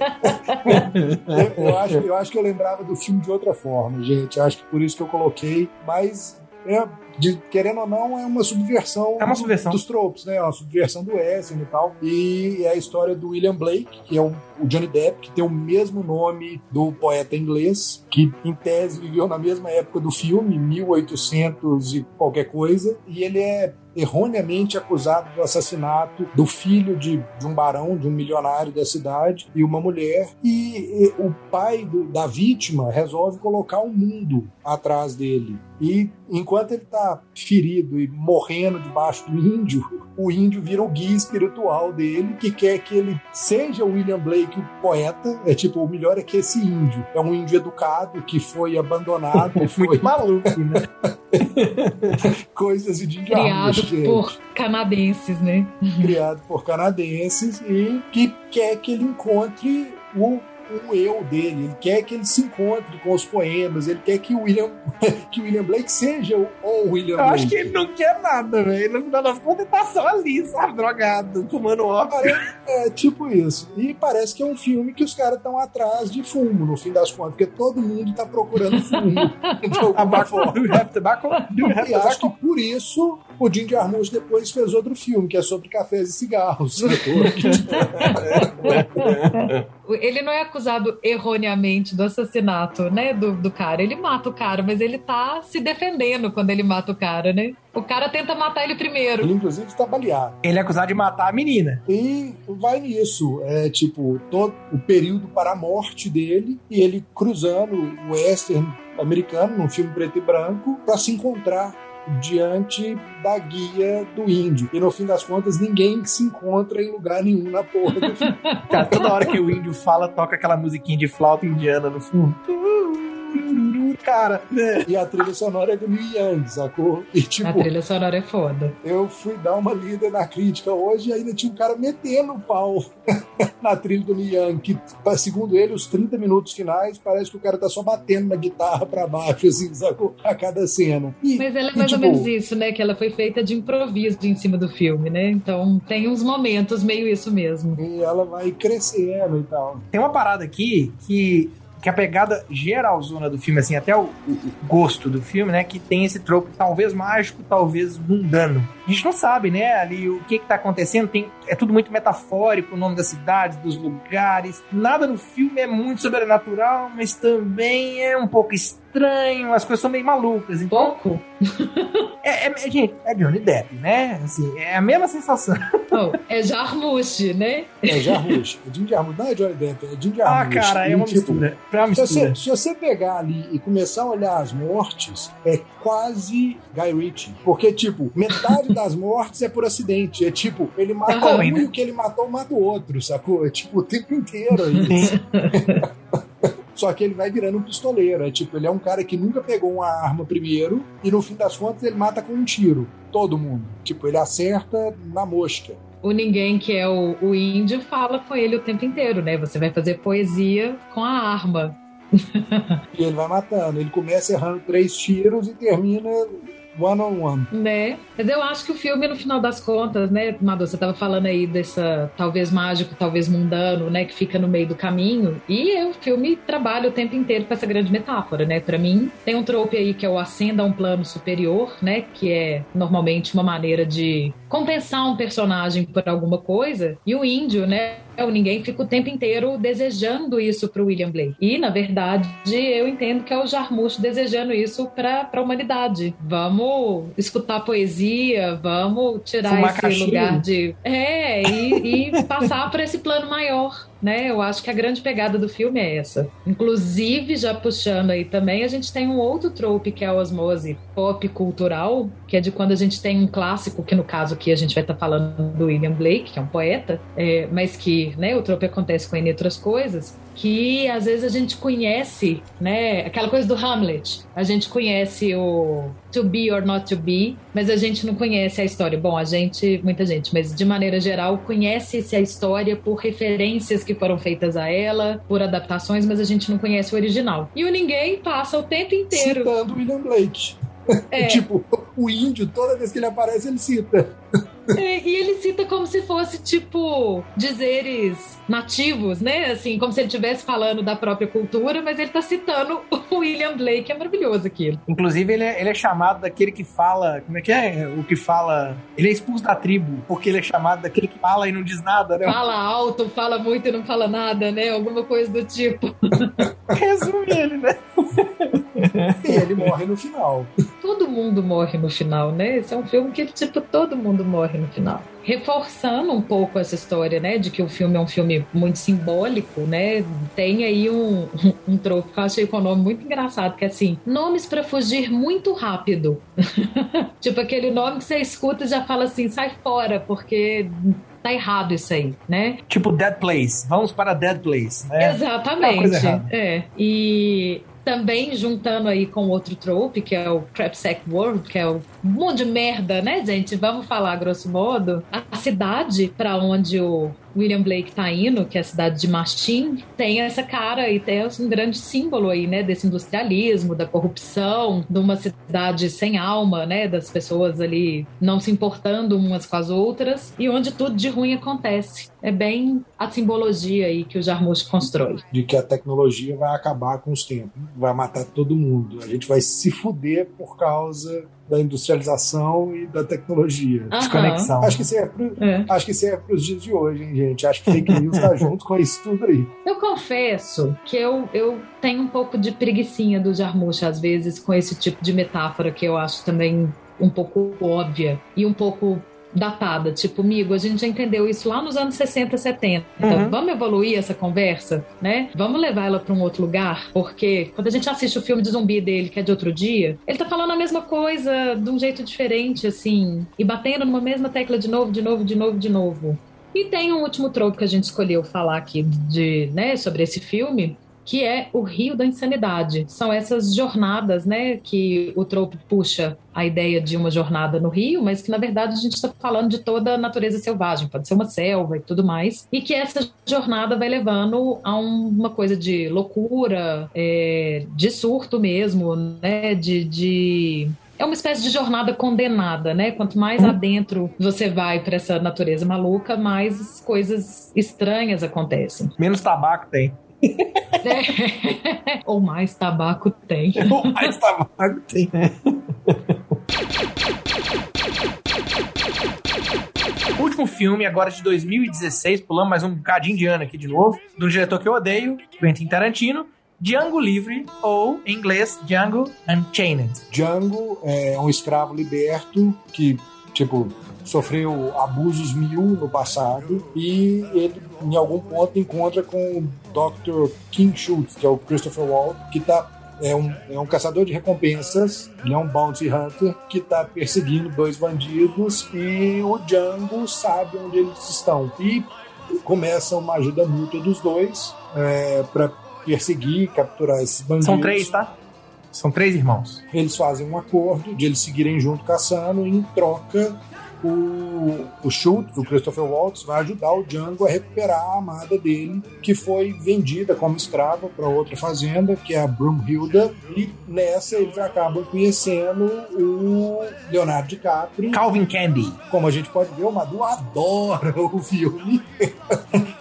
eu, eu, acho, eu acho que eu lembrava do filme de outra forma, gente. Eu acho que por isso que eu coloquei, mas... É, de, querendo ou não, é uma subversão, é uma subversão. dos tropos, né? É uma subversão do Western e tal. E é a história do William Blake, que é um, o Johnny Depp, que tem o mesmo nome do poeta inglês, que em tese viveu na mesma época do filme, 1800 e qualquer coisa, e ele é erroneamente acusado do assassinato do filho de, de, um barão, de um milionário da cidade e uma mulher. E, e o pai do, da vítima resolve colocar o mundo atrás dele. E enquanto ele está ferido e morrendo debaixo do índio, o índio vira o guia espiritual dele, que quer que ele seja o William Blake, o poeta. É tipo, o melhor é que esse índio é um índio educado que foi abandonado. foi maluco, né? Coisas de Criado por canadenses, né? Criado por canadenses e que quer que ele encontre o o eu dele, ele quer que ele se encontre com os poemas, ele quer que o William, que William Blake seja o, o William Eu Blake. acho que ele não quer nada, velho. No final das contas, ele tá só ali, sabe, drogado, fumando ópio. É, tipo isso. E parece que é um filme que os caras estão atrás de fumo, no fim das contas, porque todo mundo tá procurando fumo. de alguma forma. e acho que por isso o Jim Jarmusch depois fez outro filme, que é sobre cafés e cigarros. ele não é acusado erroneamente do assassinato, né, do, do cara. Ele mata o cara, mas ele tá se defendendo quando ele mata o cara, né? O cara tenta matar ele primeiro. Ele, inclusive, está baleado. Ele é acusado de matar a menina. E vai nisso. É tipo, todo o período para a morte dele e ele cruzando o western americano, num filme preto e branco, para se encontrar diante da guia do índio. E no fim das contas, ninguém se encontra em lugar nenhum na porra do filme. Cara, toda hora que o índio fala, toca aquela musiquinha de flauta indiana no fundo cara. Né? E a trilha sonora é do Neil Young, sacou? E, tipo, a trilha sonora é foda. Eu fui dar uma lida na crítica hoje e ainda tinha um cara metendo o pau na trilha do Neil Young, que, segundo ele, os 30 minutos finais, parece que o cara tá só batendo na guitarra pra baixo, assim, sacou? A cada cena. E, Mas ela é mais e, tipo, ou menos isso, né? Que ela foi feita de improviso em cima do filme, né? Então tem uns momentos meio isso mesmo. E ela vai crescendo e tal. Tem uma parada aqui que que a pegada geralzona do filme, assim, até o, o, gosto do filme, né, que tem esse trope talvez mágico, talvez mundano. A gente não sabe, né, ali o que que tá acontecendo, tem, é tudo muito metafórico, o nome das cidades, dos lugares, nada no filme é muito sobrenatural, mas também é um pouco estranho, as coisas são meio malucas. Então, Pouco? é, é, gente, é Johnny Depp, né? Assim, é a mesma sensação. Oh, é Jarmusch, né? É Jarmusch. É Jim Jarmusch. Não é Johnny Depp, é Jim Ah, Jarmusch. cara, é uma tipo, mistura. É uma Se mistura. você, se você pegar ali e começar a olhar as mortes, é quase Guy Ritchie. Porque, tipo, metade das mortes é por acidente. É tipo, ele mata Aham. um e o que ele matou mata o outro, sacou? É tipo o tempo inteiro aí. Sim. Só que ele vai virando um pistoleiro. É tipo, ele é um cara que nunca pegou uma arma primeiro e no fim das contas ele mata com um tiro. Todo mundo. Tipo, ele acerta na mosca. O ninguém, que é o, o índio, fala com ele o tempo inteiro, né? Você vai fazer poesia com a arma. E ele vai matando. Ele começa errando três tiros e termina one on one. Né? Mas eu acho que o filme, no final das contas, né, Madu, você tava falando aí dessa talvez mágico, talvez mundano, né, que fica no meio do caminho. E o filme trabalha o tempo inteiro com essa grande metáfora, né? Pra mim, tem um trope aí que é o ascenda a um plano superior, né, que é normalmente uma maneira de compensar um personagem por alguma coisa. E o índio, né, o ninguém fica o tempo inteiro desejando isso pro William Blake. E, na verdade, eu entendo que é o Jarmusch desejando isso pra, pra humanidade. Vamos escutar poesia, vamos tirar Fumar esse cachimbo. lugar de. É, e, e passar por esse plano maior. Né? Eu acho que a grande pegada do filme é essa. Inclusive, já puxando aí também, a gente tem um outro trope que é a osmose pop cultural, que é de quando a gente tem um clássico, que no caso aqui a gente vai estar falando do William Blake, que é um poeta, é, mas que né, o trope acontece com ele e outras coisas, que às vezes a gente conhece, né? Aquela coisa do Hamlet. A gente conhece o to be or not to be, mas a gente não conhece a história. Bom, a gente, muita gente, mas de maneira geral, conhece-se a história por referências que foram feitas a ela, por adaptações, mas a gente não conhece o original. E o ninguém passa o tempo inteiro. Citando William Blake. É, Tipo, o índio, toda vez que ele aparece, ele cita. É, e ele cita como se fosse, tipo, dizeres nativos, né? Assim, como se ele estivesse falando da própria cultura, mas ele tá citando o William Blake, é maravilhoso aquilo. Inclusive, ele é, ele é chamado daquele que fala. Como é que é? O que fala. Ele é expulso da tribo, porque ele é chamado daquele que fala e não diz nada, né? Fala alto, fala muito e não fala nada, né? Alguma coisa do tipo. Resume ele, né? E ele morre no final. Todo mundo morre no final, né? Esse é um filme que, tipo, todo mundo morre no final. Reforçando um pouco essa história, né? De que o filme é um filme muito simbólico, né? Tem aí um, um, um troco que eu achei com o nome muito engraçado, que é assim, nomes pra fugir muito rápido. tipo, aquele nome que você escuta e já fala assim, sai fora, porque tá errado isso aí, né? Tipo Dead Place. Vamos para Dead Place, né? É uma Exatamente. coisa errada. É. E também juntando aí com outro trope, que é o Crapsack World, que é o mundo de merda, né, gente? Vamos falar grosso modo. A cidade para onde o William Blake tá indo, que é a cidade de Mastin, tem essa cara e tem um grande símbolo aí, né, desse industrialismo, da corrupção, de uma cidade sem alma, né, das pessoas ali não se importando umas com as outras e onde tudo de ruim acontece. É bem a simbologia aí que o Jarmusch constrói. De que a tecnologia vai acabar com os tempos. Vai matar todo mundo. A gente vai se fuder por causa da industrialização e da tecnologia. Desconexão. Acho que serve pro, É. acho que serve pros dias de hoje, hein, gente? Acho que fake news tá junto com isso tudo aí. Eu confesso que eu, eu tenho um pouco de preguiçinha do Jarmusch, às vezes, com esse tipo de metáfora que eu acho também um pouco óbvia e um pouco datada. Tipo, amigo, a gente já entendeu isso lá nos anos 60, 70. Uhum. Vamos evoluir essa conversa, né? Vamos levar ela para um outro lugar? Porque quando a gente assiste o filme de zumbi dele, que é de outro dia, ele tá falando a mesma coisa de um jeito diferente, assim, e batendo numa mesma tecla de novo, de novo, de novo, de novo. E tem um último troco que a gente escolheu falar aqui de, né, sobre esse filme, que é o Rio da Insanidade. São essas jornadas, né, que o trope puxa a ideia de uma jornada no rio, mas que na verdade a gente está falando de toda a natureza selvagem, pode ser uma selva e tudo mais, e que essa jornada vai levando a um- uma coisa de loucura, é, de surto mesmo, né, de, de é uma espécie de jornada condenada, né? Quanto mais adentro você vai para essa natureza maluca, mais coisas estranhas acontecem. Menos tabaco tem. É. Ou mais tabaco tem. Ou mais tabaco tem. Último filme, agora de 2016, pulando mais um bocadinho de ano aqui de novo, do diretor que eu odeio, Quentin Tarantino, Django Livre, ou, em inglês, Django Unchained. Django é um escravo liberto que, tipo, sofreu abusos mil no passado e ele, em algum ponto, encontra com o Dr. King Schultz, que é o Christopher Wald, que tá é um, é um caçador de recompensas, ele é um bounty hunter que está perseguindo dois bandidos e o Django sabe onde eles estão. E começa uma ajuda mútua dos dois é, para perseguir, capturar esses bandidos. São três, tá? São três irmãos. Eles fazem um acordo de eles seguirem junto caçando e em troca o, o Schultz, o Christopher Waltz, vai ajudar o Django a recuperar a amada dele, que foi vendida como escrava para outra fazenda, que é a Broomhilda, e nessa eles acabam conhecendo o Leonardo DiCaprio. Calvin Candy. Como a gente pode ver, o Madu adora o filme,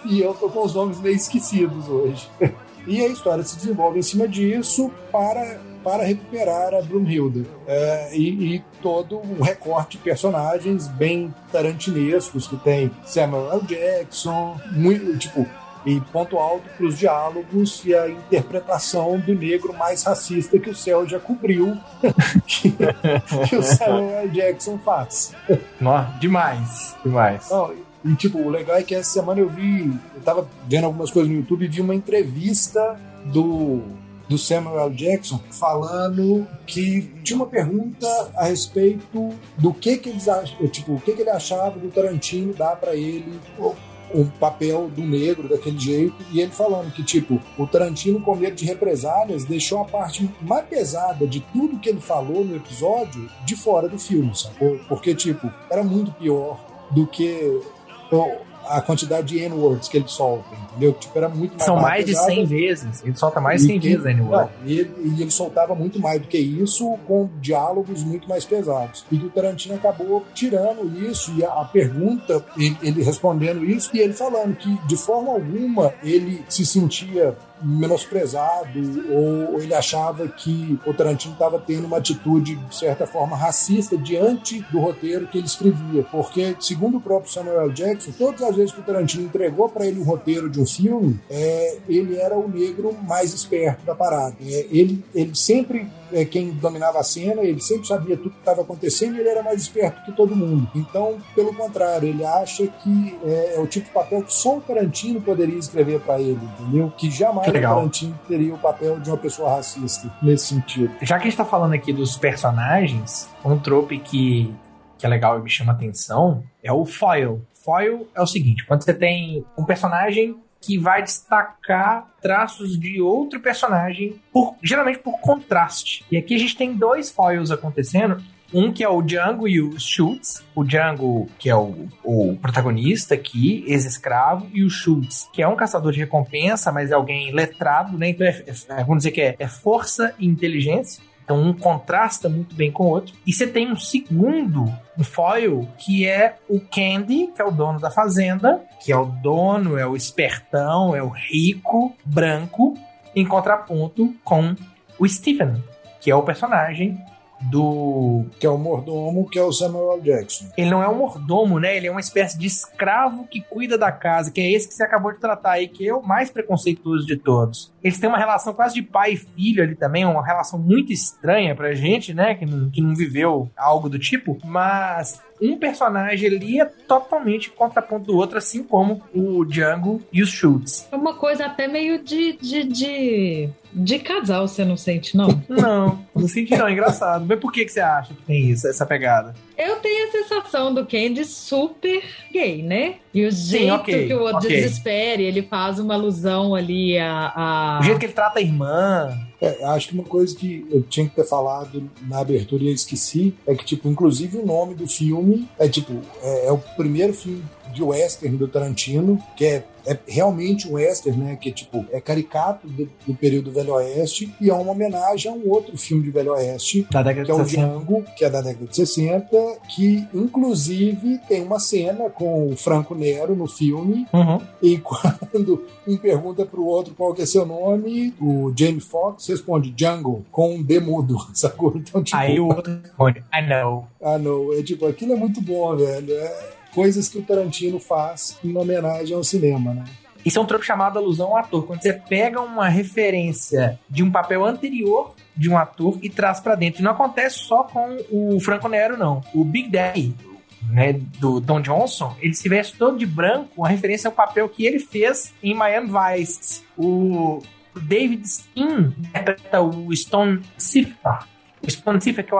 e eu tô com os nomes meio esquecidos hoje. E a história se desenvolve em cima disso para para recuperar a Brunhilde. É, e, e, todo um recorte de personagens bem tarantinescos, que tem Samuel L. Jackson, muito, tipo, e ponto alto para os diálogos e a interpretação do negro mais racista que o céu já cobriu, que, que o Samuel L. Jackson faz. Nossa, demais, demais. Não, e tipo, o legal é que essa semana eu vi, eu tava vendo algumas coisas no YouTube e vi uma entrevista do do Samuel L. Jackson falando que tinha uma pergunta a respeito do que que eles tipo, o que que ele achava do Tarantino dar para ele o papel do negro daquele jeito e ele falando que tipo o Tarantino com medo de represálias deixou a parte mais pesada de tudo que ele falou no episódio de fora do filme, sacou? Porque tipo era muito pior do que a quantidade de N-words que ele solta, entendeu? Tipo, era muito mais São mais de 100 vezes. Ele solta mais de 100 que, vezes N-word. E ele, e ele soltava muito mais do que isso, com diálogos muito mais pesados. E o Tarantino acabou tirando isso, e a, a pergunta, ele, ele respondendo isso, e ele falando que, de forma alguma, ele se sentia menosprezado ou ele achava que o Tarantino estava tendo uma atitude, de certa forma, racista diante do roteiro que ele escrevia. Porque, segundo o próprio Samuel. Jackson, todas as vezes que o Tarantino entregou para ele o roteiro de um filme, é, ele era o negro mais esperto da parada. É, ele, ele sempre é quem dominava a cena, ele sempre sabia tudo que estava acontecendo e ele era mais esperto que todo mundo. Então, pelo contrário, ele acha que é, é o tipo de papel que só o Tarantino poderia escrever para ele, entendeu? Que jamais que o Tarantino teria o papel de uma pessoa racista nesse sentido. Já que a gente está falando aqui dos personagens, um trope que, que é legal e me chama atenção é o foil. Foil é o seguinte: quando você tem um personagem que vai destacar traços de outro personagem, por, geralmente por contraste. E aqui a gente tem dois foils acontecendo. Um que é o Django e o Schultz. O Django, que é o, o protagonista aqui, ex-escravo, e o Schultz, que é um caçador de recompensa, mas é alguém letrado, né? Então, é, é, vamos dizer que é, é força e inteligência. Então um contrasta muito bem com o outro. E você tem um segundo um foil que é o Candy, que é o dono da fazenda, que é o dono, é o espertão, é o rico, branco, em contraponto com o Stephen, que é o personagem do. Que é o mordomo, que é o Samuel Jackson. Ele não é um mordomo, né? Ele é uma espécie de escravo que cuida da casa, que é esse que você acabou de tratar aí, que é o mais preconceituoso de todos. Eles têm uma relação quase de pai e filho ali também, uma relação muito estranha pra gente, né? Que não, que não viveu algo do tipo, mas um personagem ali é totalmente contraponto do outro, assim como o Django e os Schultz. É uma coisa até meio de, de, de de casal, você não sente, não? Não, não senti não, é engraçado. Mas por que, que você acha que tem isso, essa pegada? Eu tenho a sensação do Candy super gay, né? E o jeito Sim, okay, que o outro okay. desespere, ele faz uma alusão ali a, a... O jeito que ele trata a irmã. É, acho que uma coisa que eu tinha que ter falado na abertura e eu esqueci é que, tipo, inclusive o nome do filme é, tipo, é, é o primeiro filme de western do Tarantino, que é é realmente um western, né? Que tipo, é caricato do, do, período Velho Oeste e é uma homenagem a um outro filme de Velho Oeste, da década que é o Django, que é da década de 60, que inclusive tem uma cena com o Franco Nero no filme, uhum. e quando um pergunta pro outro qual que é seu nome, o Jamie Foxx responde Jungle com um demudo, sacou? Então, tipo, Aí o outro responde, I know. I know. É tipo, aquilo é muito bom, velho. É coisas que o Tarantino faz em homenagem ao cinema, né? Isso é um troco chamado alusão ao ator. Quando você pega uma referência de um papel anterior de um ator e traz para dentro. Não acontece só com o Franco Nero, não. O Big Daddy, né, do Don Johnson, ele se veste todo de branco, uma referência ao papel que ele fez em Miami Vice. O David Steen interpreta o Stone Sifter o Spontifa, que é o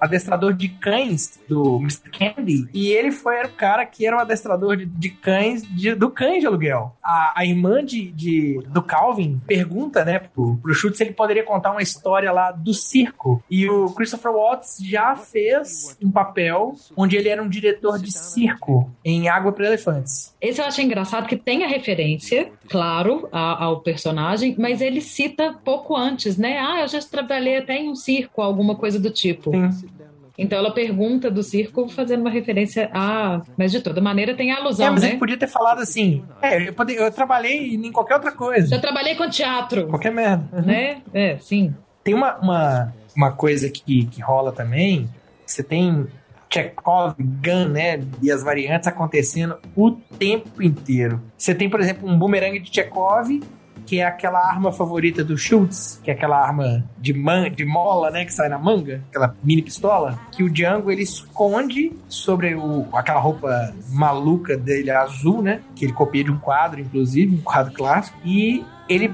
adestrador de cães do Mr. Candy, e ele foi era o cara que era o adestrador de, de cães de, do cães de aluguel. A, a irmã de, de, do Calvin pergunta, né, pro, pro Schultz se ele poderia contar uma história lá do circo. E o Christopher Watts já fez um papel onde ele era um diretor de circo em Água para Elefantes. Esse eu achei engraçado que tem a referência, claro, ao personagem, mas ele cita pouco antes, né? Ah, eu já trabalhei até em um circo, algum alguma coisa do tipo. Sim. Então ela pergunta do circo fazendo uma referência a. Mas de toda maneira tem a alusão, é, mas né? ele podia ter falado assim. É, eu, pode, eu trabalhei em qualquer outra coisa. Eu trabalhei com teatro. Qualquer merda. Uhum. Né? É, sim. Tem uma, uma, uma coisa que, que rola também. Você tem Chekhov, Gun, né? E as variantes acontecendo o tempo inteiro. Você tem, por exemplo, um bumerangue de Chekhov que é aquela arma favorita do Schultz, que é aquela arma de, man, de mola, né, que sai na manga, aquela mini pistola, que o Django ele esconde sobre o, aquela roupa maluca dele azul, né, que ele copia de um quadro, inclusive, um quadro clássico, e ele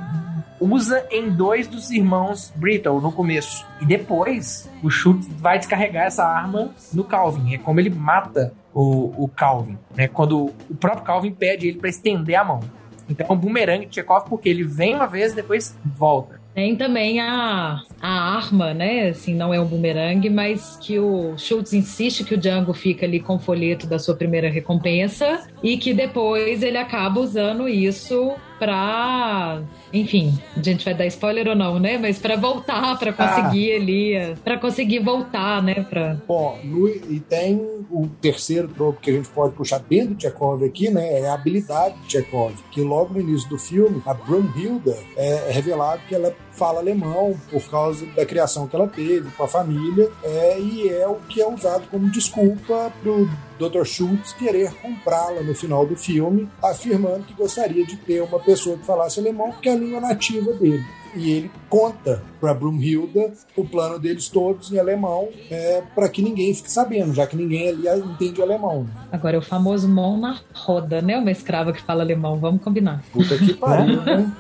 usa em dois dos irmãos Brittle no começo. E depois o Schultz vai descarregar essa arma no Calvin. É como ele mata o, o Calvin, né? Quando o próprio Calvin pede ele para estender a mão. Então é um bumerangue de Chekhov porque ele vem uma vez depois volta. Tem também a, a arma, né? Assim, não é um bumerangue, mas que o Schultz insiste que o Django fica ali com o folheto da sua primeira recompensa e que depois ele acaba usando isso pra. Enfim, a gente vai dar spoiler ou não, né? Mas para voltar, para conseguir ah. ali, para conseguir voltar, né? Pra... Bom, no, e tem o terceiro troco que a gente pode puxar dentro do Chekhov aqui, né? É a habilidade de Chekhov, que logo no início do filme, a Brunhilda é, é revelado que ela fala alemão por causa da criação que ela teve com a família, é, e é o que é usado como desculpa pro Dr. Schultz querer comprá-la no final do filme, afirmando que gostaria de ter uma pessoa que falasse alemão, porque é a língua nativa dele e ele conta para Brumhilda o plano deles todos em alemão é, para que ninguém fique sabendo, já que ninguém ali entende alemão. Agora é o famoso mão na roda, né? Uma escrava que fala alemão, vamos combinar. Puta que pariu, né?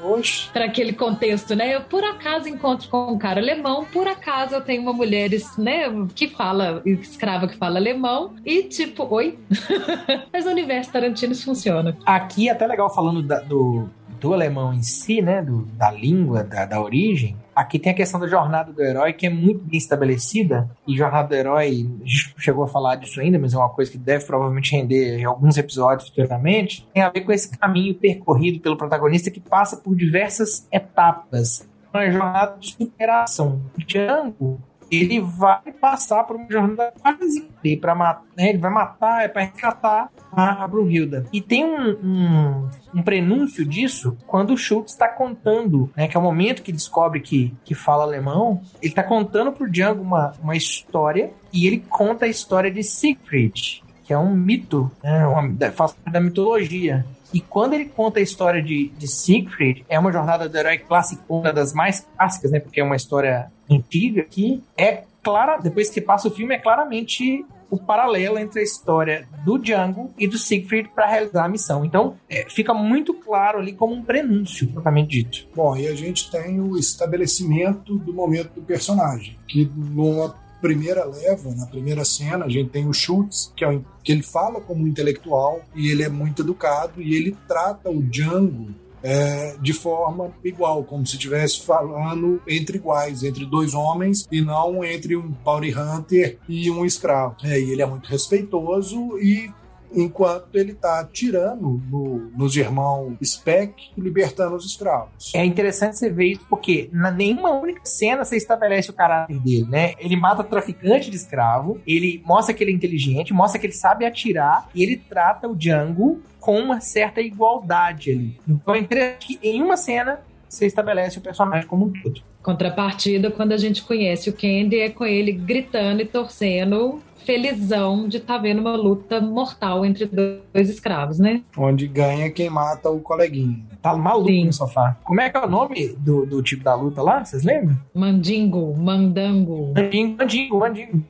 Para aquele contexto, né? Eu por acaso encontro com um cara alemão, por acaso eu tenho uma mulher, né, que fala, escrava que fala alemão e tipo, oi? Mas o universo Tarantino funciona. Aqui é até legal falando da, do do alemão em si, né, do, da língua, da, da origem, aqui tem a questão da jornada do herói, que é muito bem estabelecida. E jornada do herói, a gente chegou a falar disso ainda, mas é uma coisa que deve provavelmente render alguns episódios futuramente. Tem a ver com esse caminho percorrido pelo protagonista que passa por diversas etapas. Uma jornada de superação. Django ele vai passar por uma jornada quase para matar, né? ele vai matar, é para resgatar a Brunhilda. E tem um, um, um, prenúncio disso quando o Schultz está contando, né, que é o momento que descobre que, que fala alemão, ele está contando pro Django uma, uma história e ele conta a história de Siegfried, que é um mito, né, uma, faz parte da mitologia. E quando ele conta a história de, de Siegfried, é uma jornada do herói clássico, uma das mais clássicas, né? Porque é uma história antiga que é clara, depois que passa o filme, é claramente o paralelo entre a história do Django e do Siegfried para realizar a missão. Então, é, fica muito claro ali como um prenúncio, propriamente dito. Bom, e a gente tem o estabelecimento do momento do personagem, que numa primeira leva, na primeira cena, a gente tem o Schultz, que, é, que ele fala como um intelectual e ele é muito educado e ele trata o Django é, de forma igual, como se estivesse falando entre iguais, entre dois homens e não entre um bounty hunter e um escravo. É, e ele é muito respeitoso e enquanto ele tá tirando no, nos irmãos Speck e libertando os escravos. É interessante você ver isso, porque na nenhuma única cena você estabelece o caráter dele, né? Ele mata traficante de escravo, ele mostra que ele é inteligente, mostra que ele sabe atirar, e ele trata o Django com uma certa igualdade ali. Então é interessante que em uma cena você estabelece o personagem como um todo. Contrapartida, quando a gente conhece o Candy, é com ele gritando e torcendo, felizão de estar tá vendo uma luta mortal entre dois escravos, né? Onde ganha quem mata o coleguinha. Tá maluco Sim. no sofá. Como é que é o nome do, do tipo da luta lá? Vocês lembram? Mandingo, mandango. Mandingo, mandingo, mandingo.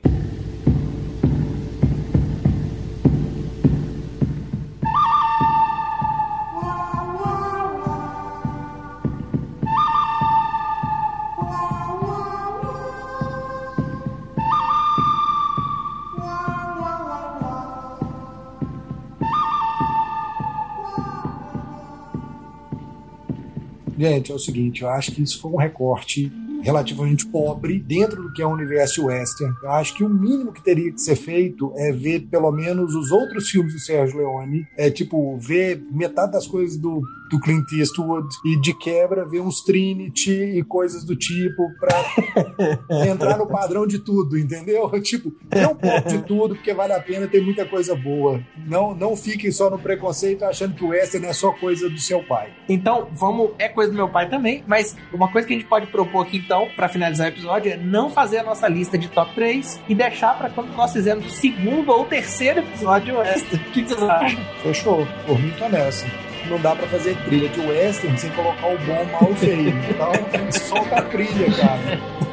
Gente, é o seguinte, eu acho que isso foi um recorte relativamente pobre dentro do que é o universo western. Eu acho que o mínimo que teria que ser feito é ver pelo menos os outros filmes do Sérgio Leone, é tipo ver metade das coisas do, do Clint Eastwood e de quebra ver uns Trinity e coisas do tipo para entrar no padrão de tudo, entendeu? Tipo, não pouco de tudo porque vale a pena, tem muita coisa boa. Não, não fiquem só no preconceito achando que o western é só coisa do seu pai. Então, vamos, é coisa do meu pai também, mas uma coisa que a gente pode propor aqui então, para finalizar o episódio, é não fazer a nossa lista de top 3 e deixar para quando nós fizermos o segundo ou terceiro episódio extra. O que vocês acham? Fechou. Por mim, tô nessa não dá para fazer trilha de western sem colocar o bom, mal e feio. Então, solta a trilha, cara.